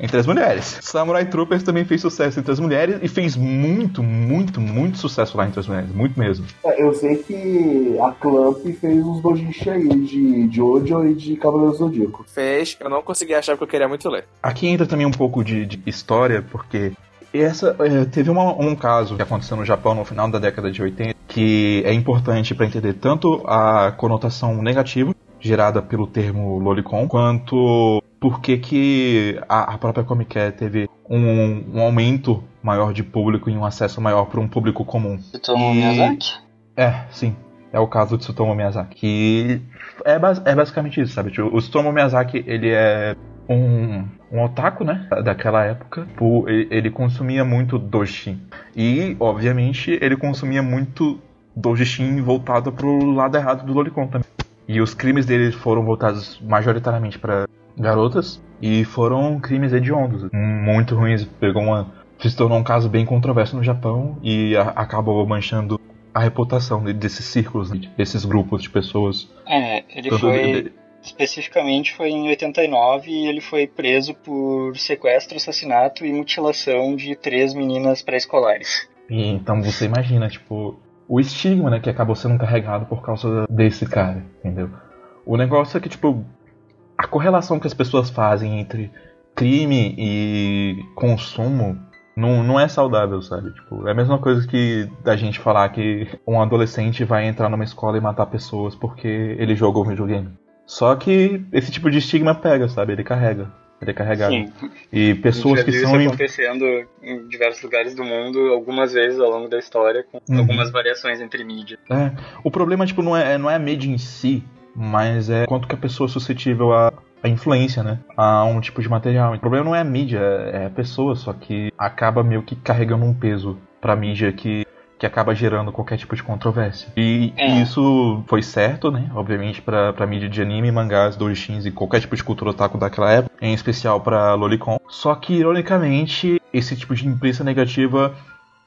Entre as mulheres. Samurai Troopers também fez sucesso entre as mulheres e fez muito, muito, muito sucesso lá entre as mulheres. Muito mesmo. É, eu sei que a Clamp fez uns dojishi aí de Jojo e de Cavaleiro Zodíaco. Fez, eu não consegui achar porque eu queria muito ler. Aqui entra também um pouco de, de história, porque essa é, teve uma- um caso que aconteceu no Japão no final da década de 80 que é importante para entender tanto a conotação negativa gerada pelo termo lolicon, quanto por que que a, a própria Comic teve um, um aumento maior de público e um acesso maior para um público comum. Tsutomu E- Miyazaki? É, sim. É o caso de Tsutomu Miyazaki. Que é, é basicamente isso, sabe? Tipo, o Tsutomu Miyazaki, ele é um, um otaku, né? Daquela época. Ele, consumia muito doshi. E, obviamente, ele consumia muito doujinshi voltado pro lado errado do lolicon também. E os crimes dele foram voltados majoritariamente para garotas e foram crimes hediondos, muito ruins. Pegou uma se tornou um caso bem controverso no Japão e a, acabou manchando a reputação desses círculos, né, desses grupos de pessoas. É, ele Todo- foi. Especificamente foi em 89 e ele foi preso por sequestro, assassinato e mutilação de três meninas pré-escolares. Então você imagina, tipo, o estigma, né, que acabou sendo carregado por causa desse cara, entendeu? O negócio é que, tipo, a correlação que as pessoas fazem entre crime e consumo não, não é saudável, sabe? Tipo, é a mesma coisa que da gente falar que um adolescente vai entrar numa escola e matar pessoas porque ele jogou um videogame. Só que esse tipo de estigma pega, sabe? Ele carrega. Ele é carregado. Sim. E pessoas que são. isso acontecendo em diversos lugares do mundo, algumas vezes ao longo da história, com Uhum. algumas variações entre mídia. É, o problema tipo, não, é, não é a mídia em si, mas é quanto que a pessoa é suscetível a, a influência, né? A um tipo de material. O problema não é a mídia, é a pessoa, só que acaba meio que carregando um peso pra mídia que, que acaba gerando qualquer tipo de controvérsia. E É. isso foi certo, né? Obviamente pra, pra mídia de anime, mangás, doujins e qualquer tipo de cultura otaku daquela época, em especial pra Lolicon. Só que, ironicamente, esse tipo de imprensa negativa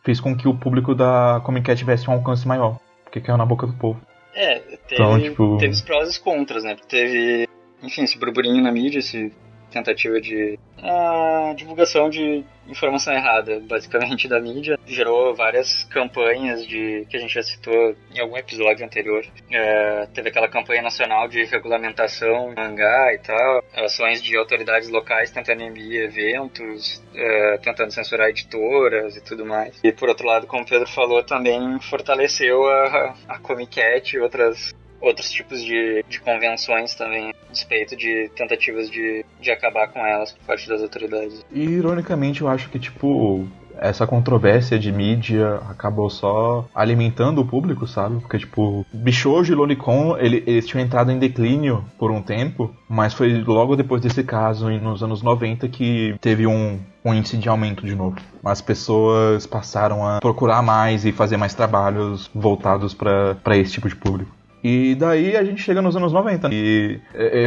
fez com que o público da Comic Cat tivesse um alcance maior. Porque caiu na boca do povo. É, teve, Então, tipo- teve os prós e os contras, né? Teve, enfim, esse burburinho na mídia, esse tentativa de a divulgação de informação errada, basicamente, da mídia. Gerou várias campanhas de que a gente já citou em algum episódio anterior. É, teve aquela campanha nacional de regulamentação mangá e tal, ações de autoridades locais tentando inibir eventos, é, tentando censurar editoras e tudo mais. E por outro lado, como o Pedro falou, também fortaleceu a, a Comic Cat e outras outros tipos de, de convenções também, a respeito de tentativas de, de acabar com elas por parte das autoridades. E, ironicamente, eu acho que, tipo, essa controvérsia de mídia acabou só alimentando o público, sabe? Porque, tipo, Bichojo e Lolicon, ele, eles tinham entrado em declínio por um tempo, mas foi logo depois desse caso, nos anos 90, que teve um, um índice de aumento de novo. As pessoas passaram a procurar mais e fazer mais trabalhos voltados para esse tipo de público. E daí a gente chega nos anos 90. E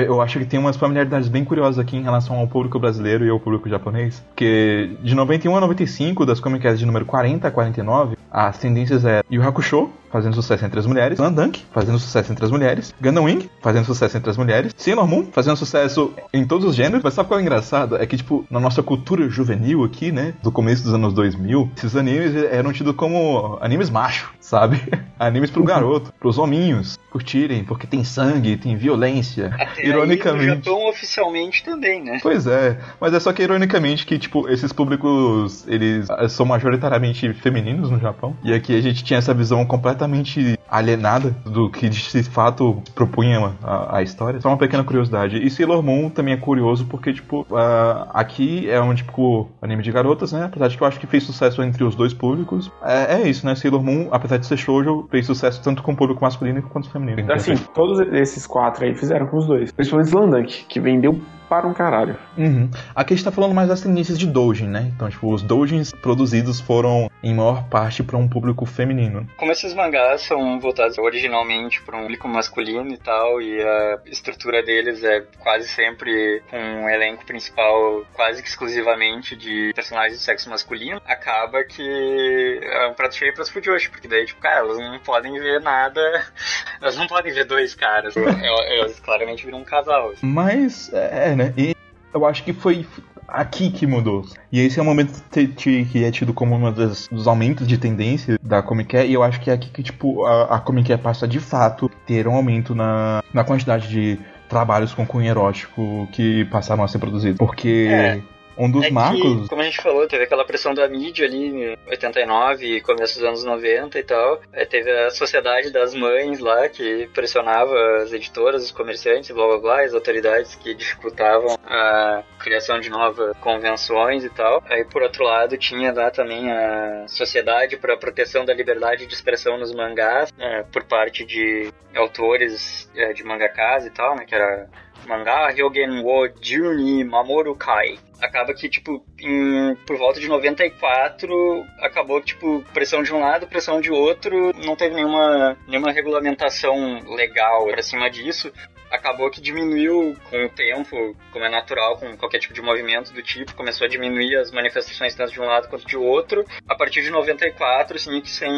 eu acho que tem umas familiaridades bem curiosas aqui em relação ao público brasileiro e ao público japonês. Porque de 91 a 95, das Comic de número 40 a 49, as tendências é Yu Hakusho, fazendo sucesso entre as mulheres, Slandunk, fazendo sucesso entre as mulheres, Gundam Wing, fazendo sucesso entre as mulheres, Sailor Moon, fazendo sucesso em todos os gêneros. Mas sabe qual é engraçado? É que, tipo, na nossa cultura juvenil aqui, né, do começo dos anos 2000, esses animes eram tidos como animes macho, sabe? animes pro garoto, pros hominhos curtirem, porque tem sangue, tem violência. Até aí, ironicamente. no Japão oficialmente também, né? Pois é, mas é só que ironicamente que, tipo, esses públicos, eles eh, são majoritariamente femininos no Japão. E aqui a gente tinha essa visão completamente alienada do que de fato propunha a, a história. Só uma pequena curiosidade. E Sailor Moon também é curioso porque, tipo, ah, aqui é um tipo anime de garotas, né? Apesar de que eu acho que fez sucesso entre os dois públicos. É, é isso, né? Sailor Moon, apesar de ser shoujo, fez sucesso tanto com o público masculino quanto feminino. Assim, todos esses quatro aí fizeram com os dois. Principalmente Slandunk, que vendeu para um caralho. Uhum. Aqui a gente tá falando mais das tendências de doujin, né? Então, tipo, os doujins produzidos foram, em maior parte, para um público feminino. Como esses mangás são voltados originalmente para um público masculino e tal, e a estrutura deles é quase sempre com um elenco principal quase que exclusivamente de personagens de sexo masculino, acaba que é um prato cheio para as fujoshi, porque daí, tipo, cara, elas não podem ver nada, elas não podem ver dois caras, elas claramente viram um casal. assim. Mas, é, né? E eu acho que foi aqui que mudou. E esse é o momento que é tido como um dos aumentos de tendência da Comic e eu acho que é aqui que, tipo, a, a Comic passa de fato ter um aumento na, na quantidade de trabalhos com cunho erótico que passaram a ser produzidos. Porque É. um dos É que, marcos. como a gente falou, teve aquela pressão da mídia ali em 89 e começo dos anos 90 e tal. Aí teve a Sociedade das Mães lá, que pressionava as editoras, os comerciantes, blá blá blá, as autoridades que dificultavam a criação de novas convenções e tal. Aí, por outro lado, tinha lá também a Sociedade para a Proteção da Liberdade de Expressão nos Mangás, né, por parte de autores é, de mangakas e tal, né, que era mangá Ryogen wo Juni Mamoru Kai. Acaba que, tipo, em, por volta de 94, acabou que, tipo, pressão de um lado, pressão de outro, não teve nenhuma, nenhuma regulamentação legal pra cima disso acabou que diminuiu com o tempo, como é natural com qualquer tipo de movimento do tipo, começou a diminuir as manifestações tanto de um lado quanto de outro. A partir de 94, assim, que sem,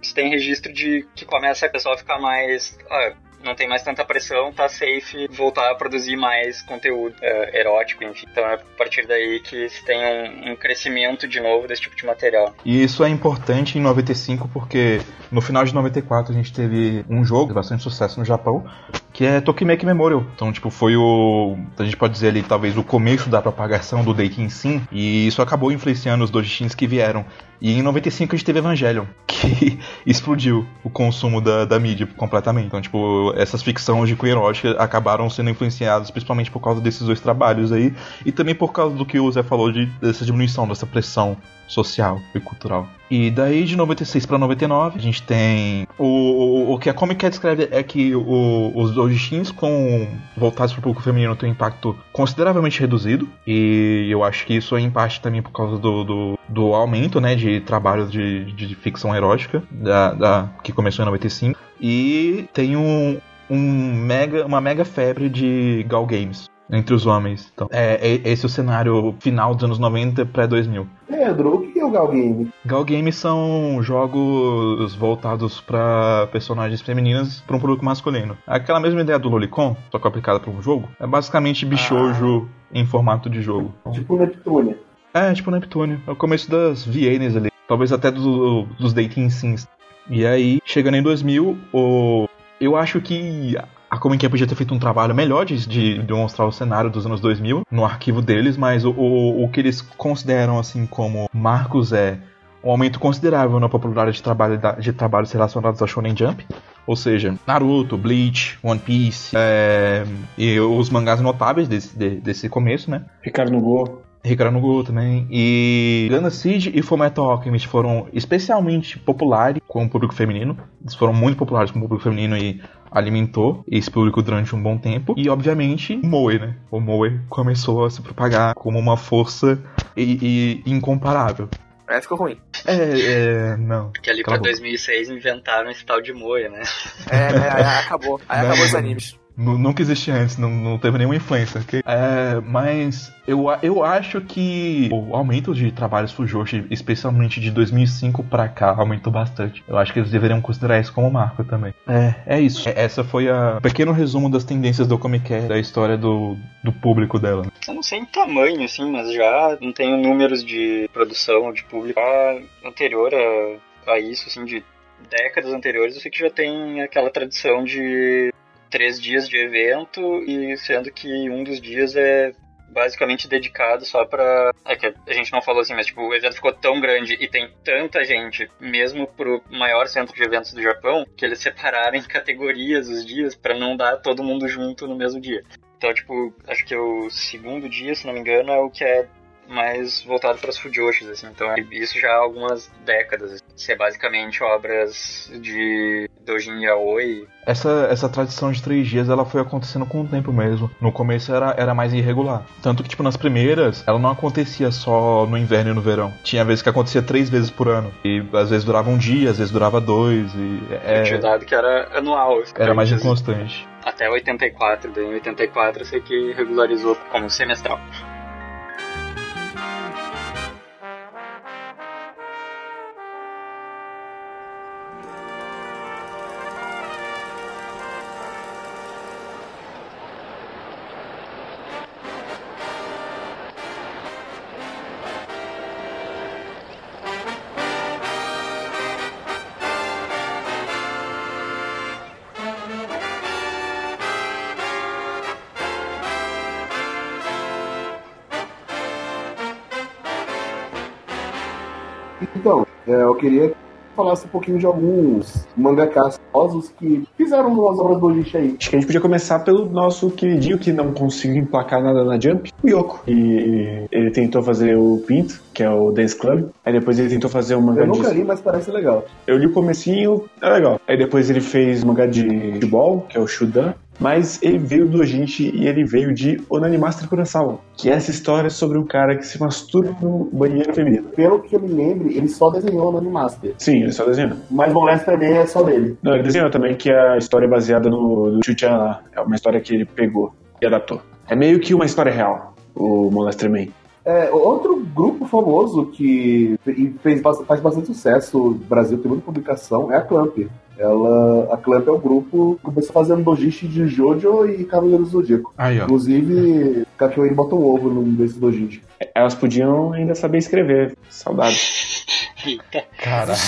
que tem registro de que começa a pessoa ficar mais. Ah, não tem mais tanta pressão, tá safe voltar a produzir mais conteúdo uh, erótico, enfim. Então é a partir daí que se tem um, um, crescimento de novo desse tipo de material. E isso é importante em 95 porque no final de 94 a gente teve um jogo de bastante sucesso no Japão, que é Tokimeki Memorial. Então, tipo, foi o. A gente pode dizer ali, talvez, o começo da propagação do Dating Sim, e isso acabou influenciando os doujins que vieram. E em 95 a gente teve Evangelion, que explodiu o consumo da, da mídia completamente. Então, tipo, essas ficções de queer acabaram sendo influenciadas principalmente por causa desses dois trabalhos aí, e também por causa do que o Zé falou de, dessa diminuição, dessa pressão social e cultural. E daí de 96 para 99, a gente tem o, o, o, que a Comic Cat descreve é que o, os doujins com voltados para o público feminino têm um impacto consideravelmente reduzido. E eu acho que isso é em parte também por causa do, do, do aumento, né, de trabalho de, de ficção erótica da, da, que começou em 95 e tem um, um mega, uma mega febre de Gal Games entre os homens. Então, é, é esse é o cenário final dos anos 90 pré-2000. Pedro, o que é o Gal Game? Gal Game são jogos voltados para personagens femininas para um público masculino. Aquela mesma ideia do Lolicon, só que aplicada para um jogo, é basicamente bichojo ah. em formato de jogo. Tipo Neptune. É, tipo Neptune. É o começo das VNs ali. Talvez até do, dos dating sims. E aí, chegando em 2000, o... eu acho que a Comic podia ter feito um trabalho melhor de, de, demonstrar o cenário dos anos 2000 no arquivo deles, mas o, o, o que eles consideram assim como marcos é um aumento considerável na popularidade de, trabalho, de trabalhos relacionados a Shonen Jump. Ou seja, Naruto, Bleach, One Piece é, e os mangás notáveis desse, de, desse começo, né? Ricardo no Go. Ricardo no Go também. E Ganda Seed e Fullmetal Alchemist foram especialmente populares com o público feminino. Eles foram muito populares com o público feminino e alimentou esse público durante um bom tempo. E, obviamente, o Moe, né? O Moe começou a se propagar como uma força e, e incomparável. É, ficou ruim. É, é, não. Porque ali pra 2006 inventaram esse tal de Moe, né? É, é, aí acabou. Aí acabou os animes nunca existia antes, não, não teve nenhuma influência. Okay? É, mas eu, eu acho que o aumento de trabalhos Fujoshi, especialmente de 2005 para cá, aumentou bastante. Eu acho que eles deveriam considerar isso como marco também. É, é isso. É, essa foi a pequeno resumo das tendências do Comic Con, da história do, do público dela. Eu não sei em tamanho, assim, mas já não tenho números de produção, de público anterior a, a isso, assim, de décadas anteriores, eu sei que já tem aquela tradição de três dias de evento e sendo que um dos dias é basicamente dedicado só para é que a gente não falou assim, mas tipo, o evento ficou tão grande e tem tanta gente, mesmo pro maior centro de eventos do Japão, que eles separaram em categorias os dias para não dar todo mundo junto no mesmo dia. Então, tipo, acho que o segundo dia, se não me engano, é o que é mais voltado para as fujoshis, assim. Então, isso já há algumas décadas. Ser basicamente obras de Dojin Yaoi. Essa, essa tradição de três dias, ela foi acontecendo com o tempo mesmo. No começo era, era mais irregular. Tanto que, tipo, nas primeiras, ela não acontecia só no inverno e no verão. Tinha vezes que acontecia três vezes por ano. E às vezes durava um dia, às vezes durava dois. E é... Eu tinha dado que era anual. Era mais inconstante. Até 84, daí em 84 eu sei que regularizou como semestral. É, eu queria que falasse um pouquinho de alguns mangakas famosos que fizeram umas obras do lixo aí. Acho que a gente podia começar pelo nosso queridinho que não conseguiu emplacar nada na Jump, o Yoko. E ele tentou fazer o Pinto, que é o Dance Club. Aí depois ele tentou fazer o mangá Eu nunca li, mas parece legal. Eu li o comecinho, é legal. Aí depois ele fez mangá de futebol, que é o Shudan. Mas ele veio do Ojinshi e ele veio de Onani Master Kurosawa, que é essa história sobre um cara que se masturba no banheiro feminino. Pelo que eu me lembre, ele só desenhou no Animaster. Sim, ele só desenhou. Mas Moleste também é só dele. Não, ele desenhou também, que é a história baseada no, no Chuchan lá. É uma história que ele pegou e adaptou. É meio que uma história real, o Molester Man. É, outro grupo famoso que fe- fez, faz bastante sucesso no Brasil, tem muita publicação, é a Clamp. Ela, a Clamp é um grupo que começou fazendo dojishi de Jojo e Cavaleiros do Zodíaco. Aí, ó. Inclusive, Cachoeira botou um ovo num desses dojishi. Elas podiam ainda saber escrever. Saudades. Caralho.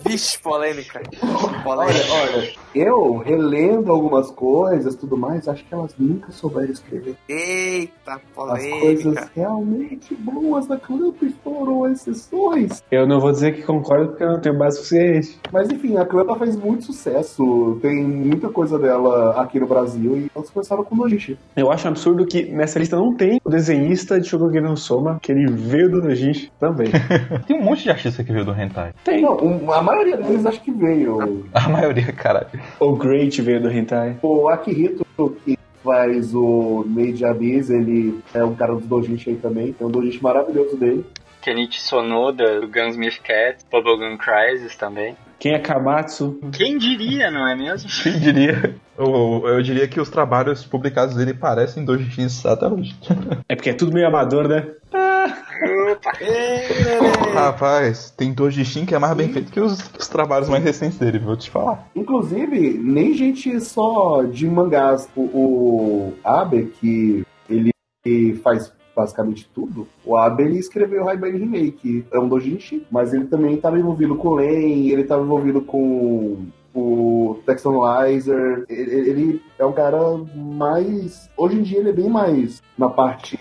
Vixe, polêmica. Olha, Polêmica. olha, eu relendo algumas coisas tudo mais, acho que elas nunca souberam escrever. Eita, As coisas polêmica. realmente boas da Clamp foram exceções. Eu não vou dizer que concordo porque eu não tenho base suficiente. Mas enfim, a Clamp fez muito sucesso. Tem muita coisa dela aqui no Brasil e elas começaram com Dojishi. Eu acho um absurdo que nessa lista não tem o desenhista de Shokugeki no Soma, que ele veio do Nojinshi também. Tem um monte de artista que veio do Hentai. Tem. Não, um- a maioria deles acho que veio. A maioria, caralho. O Great veio do Hentai. O Akihito, que faz o Made Abyss, ele é um cara dos Dojishi aí também. Tem um Dojishi maravilhoso dele. Kenichi Sonoda, do Gunsmith Cat, Bubblegum Crisis também. Quem é Kamatsu? Quem diria, não é mesmo? Quem diria? Eu, eu diria que os trabalhos publicados dele parecem dois X até hoje. É porque é tudo meio amador, né? Rapaz, tem dois Shin que é mais bem feito que os, os trabalhos mais recentes dele, vou te falar. Inclusive, nem gente só de mangás. O, o Abe, que ele faz basicamente tudo, o Abe ele escreveu Raibane Remake. É um dojinshi, mas ele também estava envolvido com o Len, ele estava envolvido com o Textonizer. Ele, ele é um cara mais. Hoje em dia ele é bem mais na parte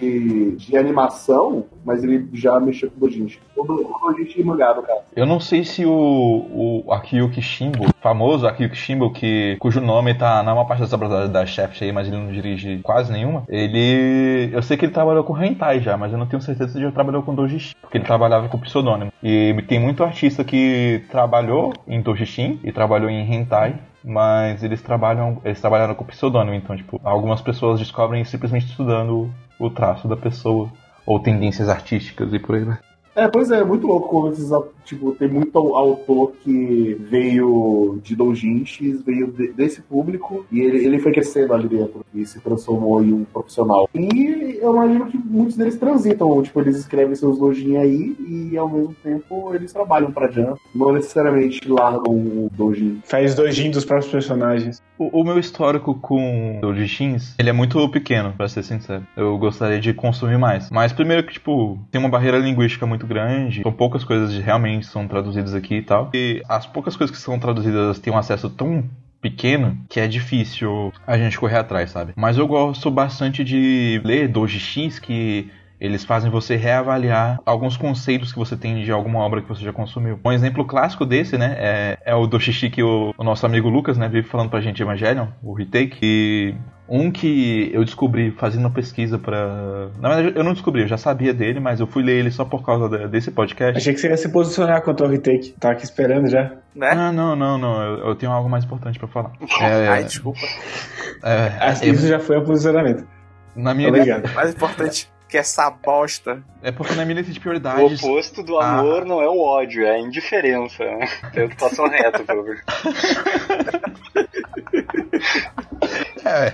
de animação, mas ele já mexeu com o dojinshi. O do- o dojinshi mangá, no caso. Eu não sei se o, o Akiyuki Shimbo, famoso Akiyuki Shimbo, que, cujo nome tá na maior parte das obras da, Shaft aí, mas ele não dirige quase nenhuma, ele... Eu sei que ele trabalhou com Hentai já, mas eu não tenho certeza se ele já trabalhou com Dojishin, porque ele trabalhava com pseudônimo. E tem muito artista que trabalhou em Dojishin e trabalhou em Hentai, mas eles trabalham, eles trabalharam com pseudônimo, então, tipo, algumas pessoas descobrem simplesmente estudando o traço da pessoa, ou tendências artísticas e por aí vai. É, pois é, muito louco como esses, tipo, tem muito au- autor que veio de doujinshis, veio de- desse público, e ele, ele foi crescendo ali dentro e se transformou em um profissional. E eu imagino que muitos deles transitam, tipo, eles escrevem seus doujin aí e ao mesmo tempo eles trabalham pra Jump, não necessariamente largam o doujin. Faz dojin dos próprios personagens. O, o meu histórico com Dojishins, ele é muito pequeno, pra ser sincero. Eu gostaria de consumir mais. Mas primeiro que, tipo, tem uma barreira linguística muito grande. São poucas coisas que realmente são traduzidas aqui e tal. E as poucas coisas que são traduzidas têm um acesso tão pequeno que é difícil a gente correr atrás, sabe? Mas eu gosto bastante de ler dojishins que eles fazem você reavaliar alguns conceitos que você tem de alguma obra que você já consumiu. Um exemplo clássico desse, né, é, é o Doshishi que o, o nosso amigo Lucas, né, vive falando pra gente Evangelion, o retake, e um que eu descobri fazendo uma pesquisa pra... Na verdade, eu não descobri, eu já sabia dele, mas eu fui ler ele só por causa da- desse podcast. Achei que você ia se posicionar contra o retake. Tava aqui esperando já. Né? Ah, não, não, não, eu, eu tenho algo mais importante pra falar. É, Ai, desculpa. é, Ah, é, Isso já foi o posicionamento. na minha Obrigado. Mais importante que essa bosta. É porque na minha lista de O prioridades. oposto do Ah. amor não é o ódio, é a indiferença. né? Tento passar reto, pelo menos. É.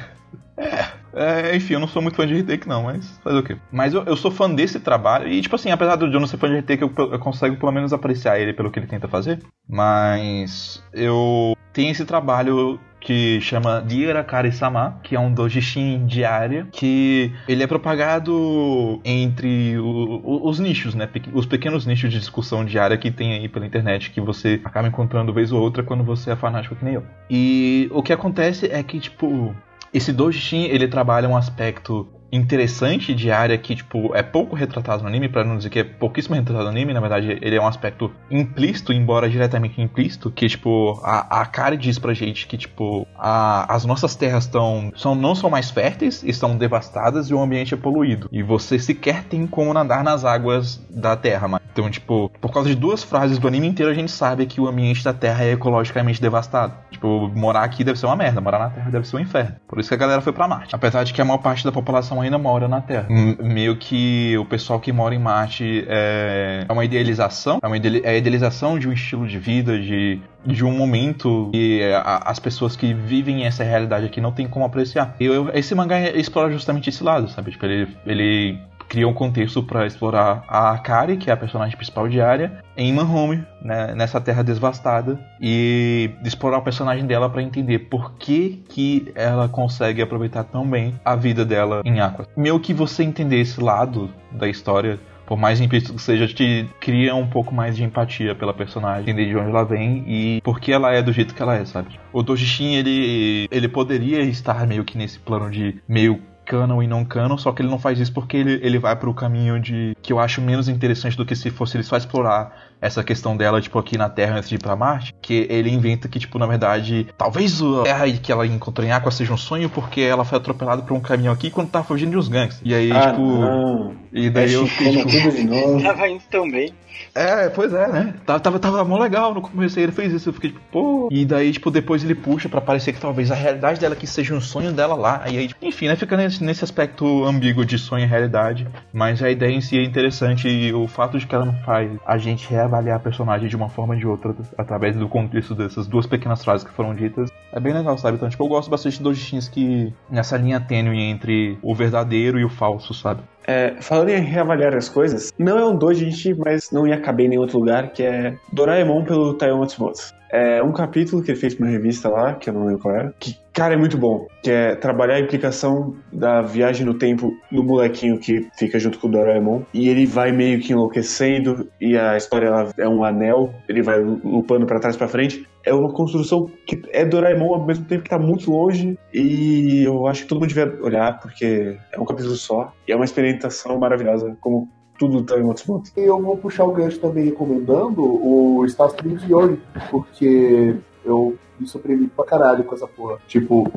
É. É, enfim, eu não sou muito fã de retake, não, mas fazer o quê? Mas eu, eu sou fã desse trabalho, e tipo assim, apesar de eu não ser fã de retake, eu, eu consigo pelo menos apreciar ele pelo que ele tenta fazer. Mas eu tenho esse trabalho que chama Dierakari-sama, que é um dojishin diária, que ele é propagado entre o- o- os nichos, né? Os pequenos nichos de discussão diária que tem aí pela internet, que você acaba encontrando vez ou outra quando você é fanático que nem eu. E o que acontece é que, tipo, esse Dojishin, ele trabalha um aspecto interessante de área que, tipo, é pouco retratado no anime, pra não dizer que é pouquíssimo retratado no anime, na verdade, ele é um aspecto implícito, embora diretamente implícito, que, tipo, a, a Kari diz pra gente que, tipo, a- as nossas terras estão, são, não são mais férteis, estão devastadas e o ambiente é poluído. E você sequer tem como nadar nas águas da terra, mano. Então, tipo, por causa de duas frases do anime inteiro, a gente sabe que o ambiente da terra é ecologicamente devastado. Tipo, morar aqui deve ser uma merda, morar na Terra deve ser um inferno. Por isso que a galera foi pra Marte. Apesar de que a maior parte da população ainda mora na Terra. M- meio que o pessoal que mora em Marte é, é uma idealização, é uma ide- é a idealização de um estilo de vida, de, de um momento que é, a- as pessoas que vivem essa realidade aqui não tem como apreciar. E eu- esse mangá explora justamente esse lado, sabe? Tipo, ele, ele cria um contexto pra explorar a Akari, que é a personagem principal diária, em Manhome, né, nessa terra devastada, e explorar o personagem dela pra entender por que, que ela consegue aproveitar tão bem a vida dela em Aqua. Meio que você entender esse lado da história por mais implícito que seja, te cria um pouco mais de empatia pela personagem, entender de onde ela vem e por que ela é do jeito que ela é, sabe? O Dojishin, ele, ele poderia estar meio que nesse plano de meio canon e não canon, só que ele não faz isso porque ele, ele vai pro caminho de que eu acho menos interessante do que se fosse ele só explorar essa questão dela, tipo, aqui na Terra antes de ir pra Marte, que ele inventa que, tipo, na verdade, talvez a Terra que ela encontrou em Aqua seja um sonho porque ela foi atropelada por um caminhão aqui quando tava fugindo de uns gangues. E aí, Ah, tipo. não. E daí eu fiquei, tipo, tudo. Tava indo tão bem. é, pois é, né? Tava, tava, tava mó legal no começo aí ele fez isso. Eu fiquei tipo, pô. E daí, tipo, depois ele puxa pra parecer que talvez a realidade dela que seja um sonho dela lá. E aí, tipo, enfim, né? Fica nesse, nesse aspecto ambíguo de sonho e realidade. Mas a ideia em si é interessante e o fato de que ela não faz a gente reavaliar a personagem de uma forma ou de outra através do contexto dessas duas pequenas frases que foram ditas é bem legal, sabe? Então, tipo, eu gosto bastante dos que nessa linha tênue entre o verdadeiro e o falso, sabe? É, falando em reavaliar as coisas, não é um doujinshi, mas não ia caber em nenhum outro lugar, que é Doraemon pelo Taiyo Matsumoto. É um capítulo que ele fez pra uma revista lá, que eu não lembro qual era, que, cara, é muito bom. Que é trabalhar a implicação da viagem no tempo do molequinho que fica junto com o Doraemon. E ele vai meio que enlouquecendo, e a história ela é um anel, ele vai lupando pra trás pra frente. É uma construção que é Doraemon ao mesmo tempo que tá muito longe. E eu acho que todo mundo devia olhar, porque é um capítulo só. E é uma experimentação maravilhosa, como tudo tá em Matsumoto. E eu vou puxar o gancho também recomendando o Star de Yori, porque eu me surpreendi pra caralho com essa porra. Tipo,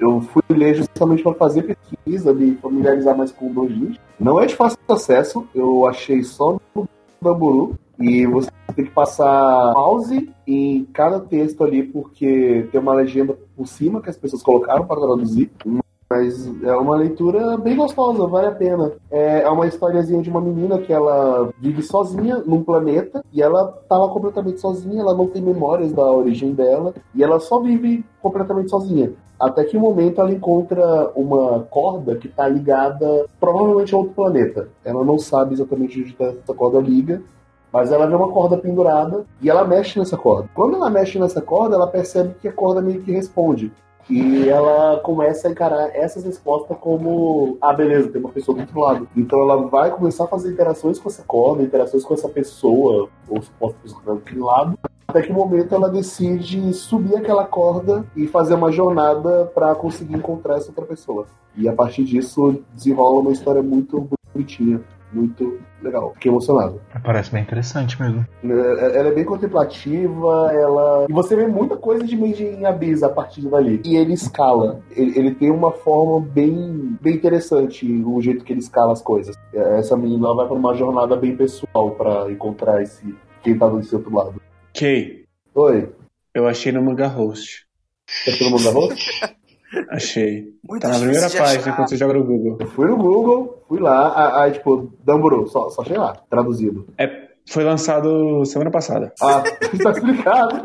eu fui ler justamente pra fazer pesquisa, me familiarizar mais com o Dojin. Não é de fácil acesso, eu achei só no Bamburu. E você tem que passar pause em cada texto ali, porque tem uma legenda por cima que as pessoas colocaram para traduzir. Mas é uma leitura bem gostosa, vale a pena. É é uma historiazinha de uma menina que ela vive sozinha num planeta e ela lá completamente sozinha, ela não tem memórias da origem dela e ela só vive completamente sozinha. Até que um momento ela encontra uma corda que tá ligada provavelmente a outro planeta. Ela não sabe exatamente onde tá essa corda liga, mas ela vê uma corda pendurada e ela mexe nessa corda. Quando ela mexe nessa corda, ela percebe que a corda meio que responde. E ela começa a encarar essas respostas como: ah, beleza, tem uma pessoa do outro lado. Então ela vai começar a fazer interações com essa corda, interações com essa pessoa, ou suposta pessoa daquele lado. Até que momento ela decide subir aquela corda e fazer uma jornada para conseguir encontrar essa outra pessoa. E a partir disso desenrola uma história muito bonitinha, muito legal. Fiquei emocionado. Parece bem interessante mesmo. É, Ela é bem contemplativa, ela. E você vê muita coisa de Made in Abyss a partir dali. E ele escala. Ele, ele tem uma forma bem, bem interessante, o jeito que ele escala as coisas. Essa menina vai pra uma jornada bem pessoal pra encontrar esse quem tá desse outro lado. Ok, Oi. eu achei no Manga Host. Todo mundo na roça? Achei. Muito Tá na primeira página achar. quando você joga no Google. Eu fui no Google, fui lá, aí tipo, Damburu, só, só achei lá, traduzido. É, foi lançado semana passada. Ah, tá explicado.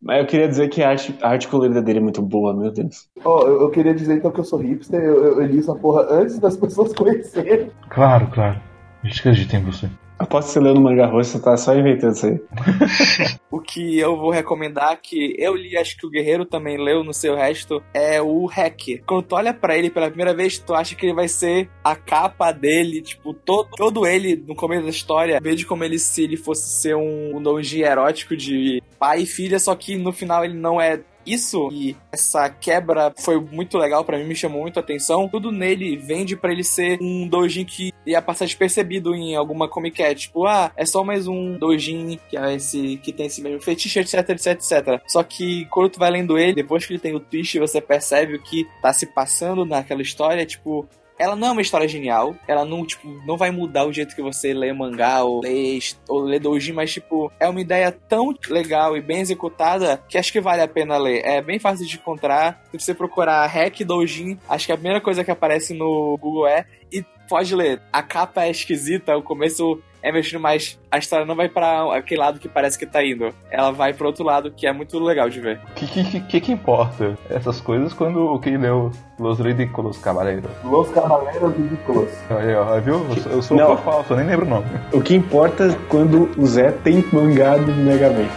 Mas eu queria dizer que a arte, a arte colorida dele é muito boa, meu Deus. Ó, eu, eu queria dizer então que eu sou hipster, eu, eu, eu li essa porra antes das pessoas conhecerem. Claro, claro. A gente acredita em você. Aposto que você leu no Manga Host, você tá só inventando isso aí. O que eu vou recomendar, que eu li, acho que o Guerreiro também leu no seu resto, é o Hack. Quando tu olha pra ele pela primeira vez, tu acha que ele vai ser a capa dele, tipo, todo, todo ele no começo da história, vejo como ele se ele fosse ser um, um erótico de pai e filha, só que no final ele não é isso e essa quebra foi muito legal pra mim, me chamou muito a atenção. Tudo nele vende pra ele ser um doujin que ia passar despercebido em alguma Comic Cat. Tipo, ah, é só mais um doujin que, é esse, que tem esse mesmo fetiche, etc, etc, etc. Só que quando tu vai lendo ele, depois que ele tem o twist, você percebe o que tá se passando naquela história, tipo, ela não é uma história genial, ela não, tipo, não vai mudar o jeito que você lê mangá ou lê, ou lê doujin, mas, tipo, é uma ideia tão legal e bem executada que acho que vale a pena ler. É bem fácil de encontrar. Se você procurar Hack Doujin, acho que a primeira coisa que aparece no Google é e pode ler. A capa é esquisita, o começo é mexendo mais. A história não vai pra aquele lado que parece que tá indo. Ela vai pro outro lado, que é muito legal de ver. O que, que, que, que importa essas coisas quando o que leu Los Ridículos Cavaleiros? Los Cavaleiros Ridículos. Aí, ó, viu? Eu sou, eu sou Não. um falso, eu nem lembro o nome. O que importa é quando o Zé tem mangá do Mega Man.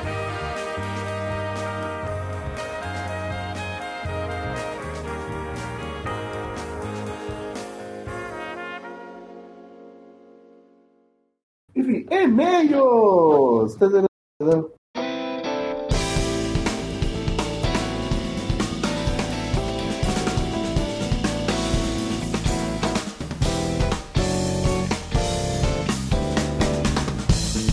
E-mails!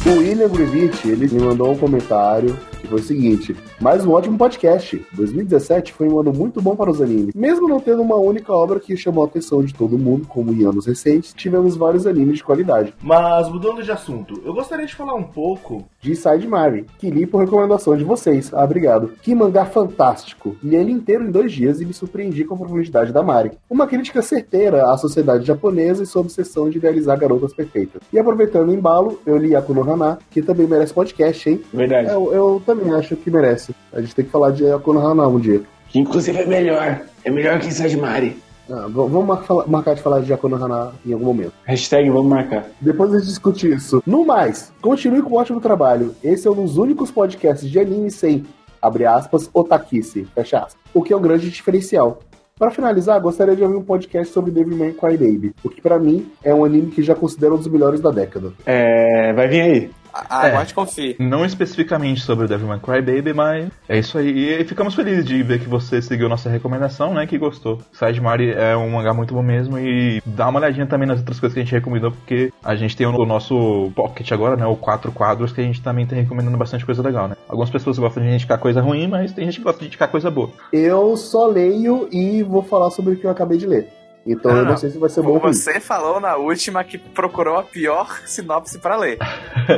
O William Grivich, ele me mandou um comentário que foi o seguinte: mais um ótimo podcast. 2017 foi um ano muito bom para os animes. Mesmo não tendo uma única obra que chamou a atenção de todo mundo, como em anos recentes, tivemos vários animes de qualidade. Mas mudando de assunto, eu gostaria de falar um pouco De Side Mari, que li por recomendação de vocês. Ah, obrigado. Que mangá fantástico. Li ele inteiro em dois dias e me surpreendi com a profundidade da Mari. Uma crítica certeira à sociedade japonesa e sua obsessão de idealizar garotas perfeitas. E aproveitando o embalo, eu li Akuno Hana, que também merece podcast, hein? Verdade. Eu, eu também acho que merece. A gente tem que falar de Akuno Hana um dia. Que inclusive é melhor. É melhor que Inside Mari. Ah, vamos marcar de falar de Akuno Hana em algum momento. Hashtag vamos marcar. Depois a gente discute isso. No mais, continue com um ótimo trabalho. Esse é um dos únicos podcasts de anime sem, abre aspas, otakice, fecha aspas. O que é um grande diferencial. Para finalizar, gostaria de ouvir um podcast sobre Devilman Crybaby, o que pra mim é um anime que já considero um dos melhores da década. É, vai vir aí. Ah, É. pode confiar. Não especificamente sobre o Devilman Crybaby, mas é isso aí. E ficamos felizes de ver que você seguiu nossa recomendação, né? Que gostou. Side Mari é um mangá muito bom mesmo e dá uma olhadinha também nas outras coisas que a gente recomendou, porque a gente tem o nosso pocket agora, né? O quatro quadros, que a gente também tá recomendando bastante coisa legal, né? Algumas pessoas gostam de indicar coisa ruim, mas tem gente que gosta de indicar coisa boa. Eu só leio e vou falar sobre o que eu acabei de ler. Então eu Ah, não sei se vai ser bom ou ruim. Você falou na última que procurou a pior sinopse pra ler.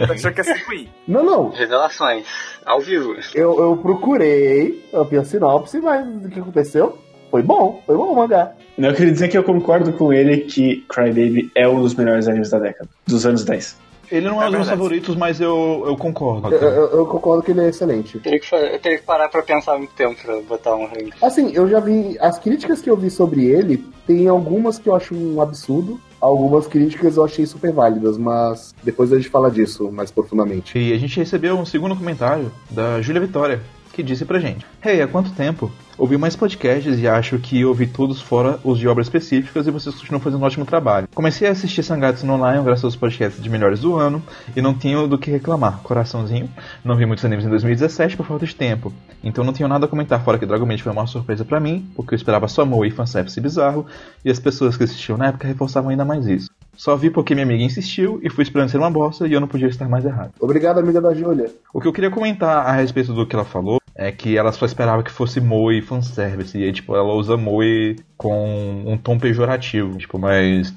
Você achou que ia ser ruim. Não, não. Revelações, ao vivo. Eu, eu procurei a pior sinopse, mas o que aconteceu? Foi bom, foi bom o mangá. Não, eu queria dizer que eu concordo com ele que Crybaby é um dos melhores animes da década. Dos anos 10. Ele não é, É um dos meus favoritos, mas eu, eu concordo. Eu, eu- eu concordo que ele é excelente. Eu teria que, fa- eu teria que parar pra pensar muito tempo pra botar um ranking. Assim, eu já vi. As críticas que eu vi sobre ele, tem algumas que eu acho um absurdo. Algumas críticas eu achei super válidas, mas depois a gente fala disso mais profundamente. E a gente recebeu um segundo comentário da Júlia Vitória, que disse pra gente: Hey, há quanto tempo? Ouvi mais podcasts e acho que ouvi todos fora os de obras específicas e vocês continuam fazendo um ótimo trabalho. Comecei a assistir Sangatsu no Lion graças aos podcasts de melhores do ano e não tenho do que reclamar. Coraçãozinho. Não vi muitos animes em 2017 por falta de tempo. Então não tenho nada a comentar fora que Dragon Maid foi uma surpresa pra mim, porque eu esperava só Moe e fanservice bizarro e as pessoas que assistiam na época reforçavam ainda mais isso. Só vi porque minha amiga insistiu e fui esperando ser uma bosta e eu não podia estar mais errado. Obrigado, amiga da Júlia. O que eu queria comentar a respeito do que ela falou é que ela só esperava que fosse Moe fanservice. E aí, tipo, ela usa Moe com um tom pejorativo. Tipo, mas.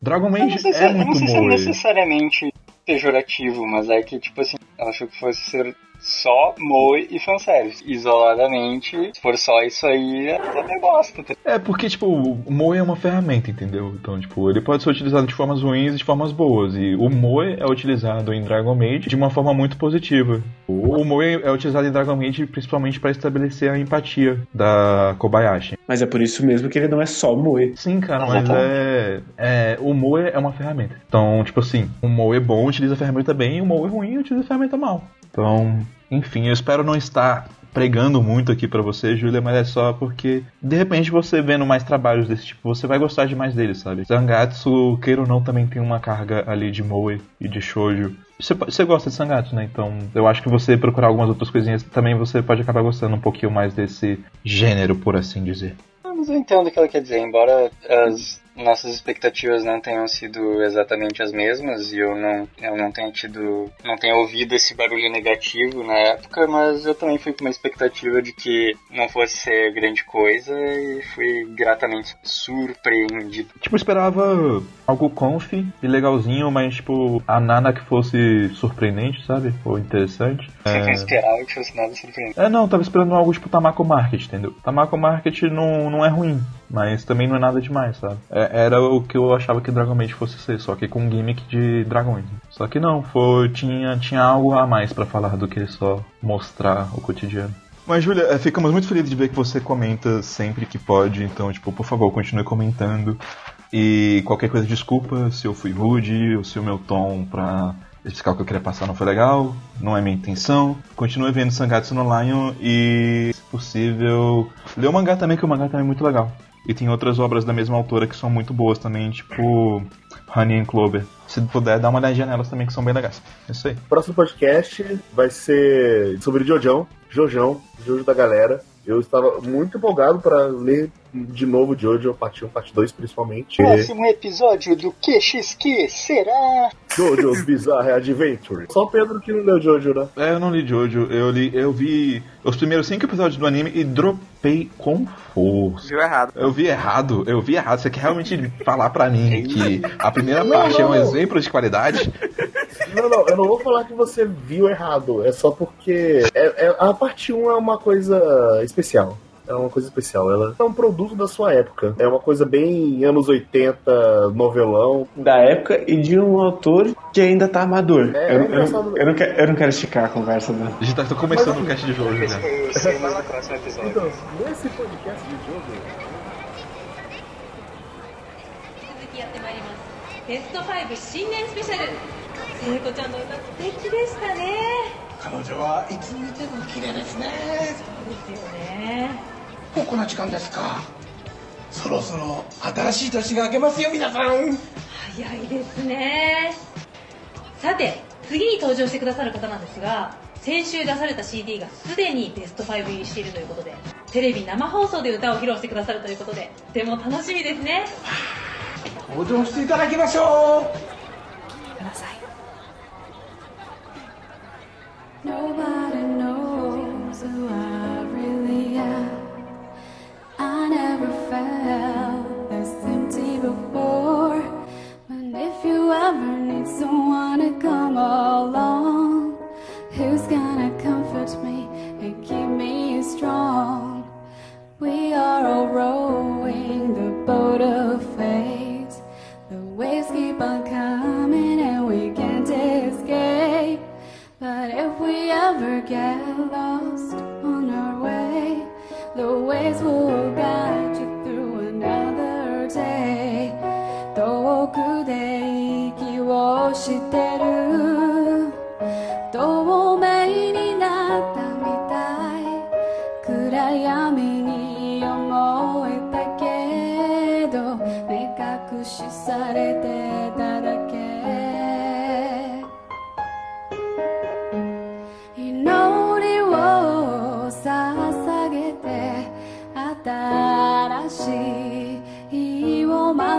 Dragon Maid se, é eu não muito sei se é necessariamente pejorativo, mas é que, tipo assim, ela achou que fosse ser só Moe e fanservice. Isoladamente, se for só isso aí, ela até gosta. tá? É porque, tipo, o Moe é uma ferramenta, entendeu? Então, tipo, ele pode ser utilizado de formas ruins e de formas boas. E o Moe é utilizado em Dragon Maid de uma forma muito positiva. O o Moe é utilizado em Dragon Maid principalmente para estabelecer a empatia da Kobayashi. Mas é por isso mesmo que ele não é só Moe. Sim, cara, mas é, é. O Moe é uma ferramenta. Então, tipo assim, o Moe bom utiliza a ferramenta bem e o Moe ruim utiliza a ferramenta mal. Então, enfim, eu espero não estar pregando muito aqui pra você, Júlia, mas é só porque de repente você vendo mais trabalhos desse tipo, você vai gostar de mais deles, sabe? Zangatsu, queira ou não, também tem uma carga ali de Moe e de Shoujo. Você, você gosta de Sangatsu, né? Então, eu acho que você procurar algumas outras coisinhas também você pode acabar gostando um pouquinho mais desse gênero, por assim dizer. Ah, Mas eu entendo o que ela quer dizer, embora as nossas expectativas não tenham sido exatamente as mesmas e eu não, eu não tenha tido, não tenha ouvido esse barulho negativo na época, mas eu também fui com uma expectativa de que não fosse ser grande coisa e fui gratamente surpreendido. Tipo, esperava algo conf e legalzinho, mas tipo, a nada que fosse surpreendente, sabe? Ou interessante. Você É... esperava que fosse nada surpreendente. É, não, tava esperando algo tipo Tamako Market, entendeu? Tamako Market não, não é ruim, mas também não é nada demais, sabe? É- era o que eu achava que Dragon Maid fosse ser, só que com um gimmick de dragões. Só que não, foi, tinha, tinha algo a mais pra falar do que só mostrar o cotidiano. Mas, Júlia, é, ficamos muito felizes de ver que você comenta sempre que pode, então, tipo, por favor, continue comentando. E qualquer coisa, desculpa se eu fui rude, ou se o meu tom pra explicar o que eu queria passar não foi legal, não é minha intenção. Continue vendo Sangatsu no Lion e, se possível, lê o mangá também, que o mangá também é muito legal. E tem outras obras da mesma autora que são muito boas também, tipo Honey and Clover. Se puder, dá uma olhadinha nelas também, que são bem legais. É isso aí. Próximo podcast vai ser sobre Jojão, Jojão, Jojo da galera. Eu estava muito empolgado para ler de novo Jojo, parte 1, parte 2 principalmente. Próximo episódio do QXQ será. Jojo's Bizarre Adventure. Só o Pedro que não leu Jojo, né? É, eu não li Jojo, eu li, eu vi os primeiros cinco episódios do anime e dropei com força. Viu errado. Eu vi errado, eu vi errado. Você quer realmente falar pra mim que a primeira parte é um não. exemplo de qualidade? Não, não, eu não vou falar que você viu errado. É só porque é- é- a parte 1 é uma coisa especial É uma coisa especial. Ela é um produto da sua época. É uma coisa bem anos 80, novelão. Da época e de um autor que ainda tá amador. É, eu, é eu- engraçado. eu não quero, eu não quero esticar a conversa, né? A gente tá tá começando o cast de Jojo já. Cenas do próximo episódio. Então, nesse podcast de jogo, 続きやってまいりますベスト5新年スペシャル聖子ちゃんの歌素敵でしたね彼女はいつ見ても綺麗ですねですよねも うこんな時間ですか？そろそろ新しい年が明けますよ皆さん。早いですね。さて次に登場してくださる方なんですが先週出された CD がすでにベスト5入りしているということでテレビ生放送で歌を披露してくださるということでとても楽しみですね。登場していただきましょう。ください。Nobody knows I never felt this empty before. But if you ever need someone to come along, who's gonna comfort me and keep me strong? We are all rowing the boat of fate. The waves keep on coming and we can't escape. But if we ever get lost the waves will guide you through another day. 遠くで息をしてる透明になったみたい暗闇に思えたけど目隠しされ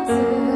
子。